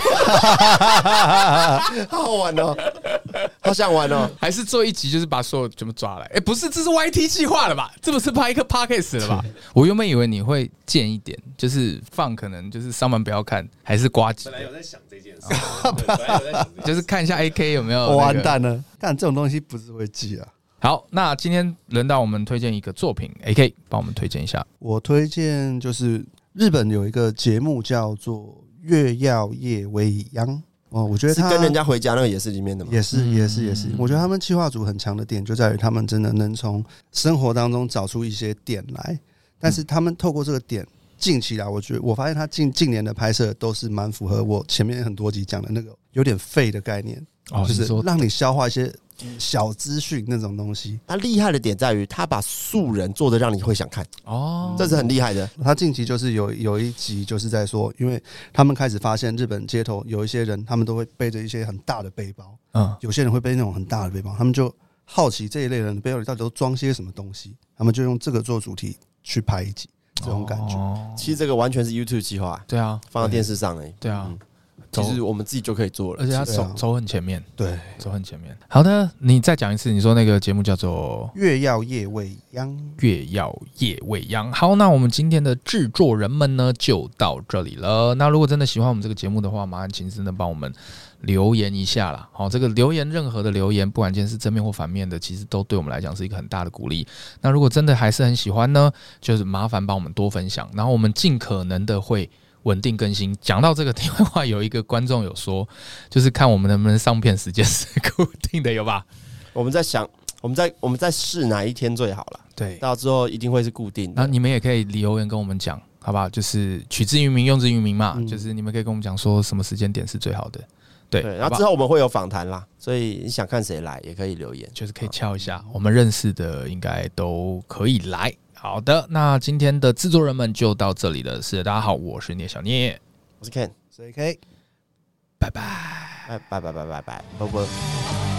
好好玩哦，好想玩哦。还是做一集，就是把所有全部抓来。哎，不是，这是 YT 计划了吧？这不是拍一个 Podcast 了吧？我原本以为你会贱一点，就是放可能就是上班不要看，还是瓜机。本来有在想这件事，本来有在想，就是看一下 AK 有没有。我完蛋了，但这种东西不是会记啊。好，那今天轮到我们推荐一个作品，AK 帮我们推荐一下。我推荐就是日本有一个节目叫做《月曜夜未央》哦，我觉得他跟人家回家那个也是里面的嘛？也是，也是，也是。我觉得他们企划组很强的点就在于他们真的能从生活当中找出一些点来，但是他们透过这个点，近期来，我觉得我发现他近近年的拍摄都是蛮符合我前面很多集讲的那个有点废的概念。哦，就是让你消化一些小资讯那种东西。他厉害的点在于，他把素人做的让你会想看。哦，这是很厉害的。他近期就是有有一集就是在说，因为他们开始发现日本街头有一些人，他们都会背着一些很大的背包，嗯，有些人会背那种很大的背包，他们就好奇这一类人的背包里到底都装些什么东西，他们就用这个做主题去拍一集。这种感觉，其实这个完全是 YouTube 计划，对啊，放到电视上哎，对啊，其实我们自己就可以做了，而且他走走很前面，对，走很前面。好的，你再讲一次，你说那个节目叫做《月曜夜未央》，月曜夜未央。好，那我们今天的制作人们呢，就到这里了。那如果真的喜欢我们这个节目的话，麻烦请真的帮我们。留言一下啦，好，这个留言任何的留言，不管今天是正面或反面的，其实都对我们来讲是一个很大的鼓励。那如果真的还是很喜欢呢，就是麻烦帮我们多分享，然后我们尽可能的会稳定更新。讲到这个题外话，有一个观众有说，就是看我们能不能上片时间是固定的，有吧？我们在想，我们在我们在试哪一天最好了。对，到之后一定会是固定的。那你们也可以留言跟我们讲，好不好？就是取之于民，用之于民嘛。嗯、就是你们可以跟我们讲说什么时间点是最好的。对，然后之后我们会有访谈啦，所以你想看谁来也可以留言，就是可以敲一下，我们认识的应该都可以来。好的，那今天的制作人们就到这里了。是的，大家好，我是聂小聂，我是 Ken，是 AK，拜拜，拜拜拜拜拜拜，拜拜。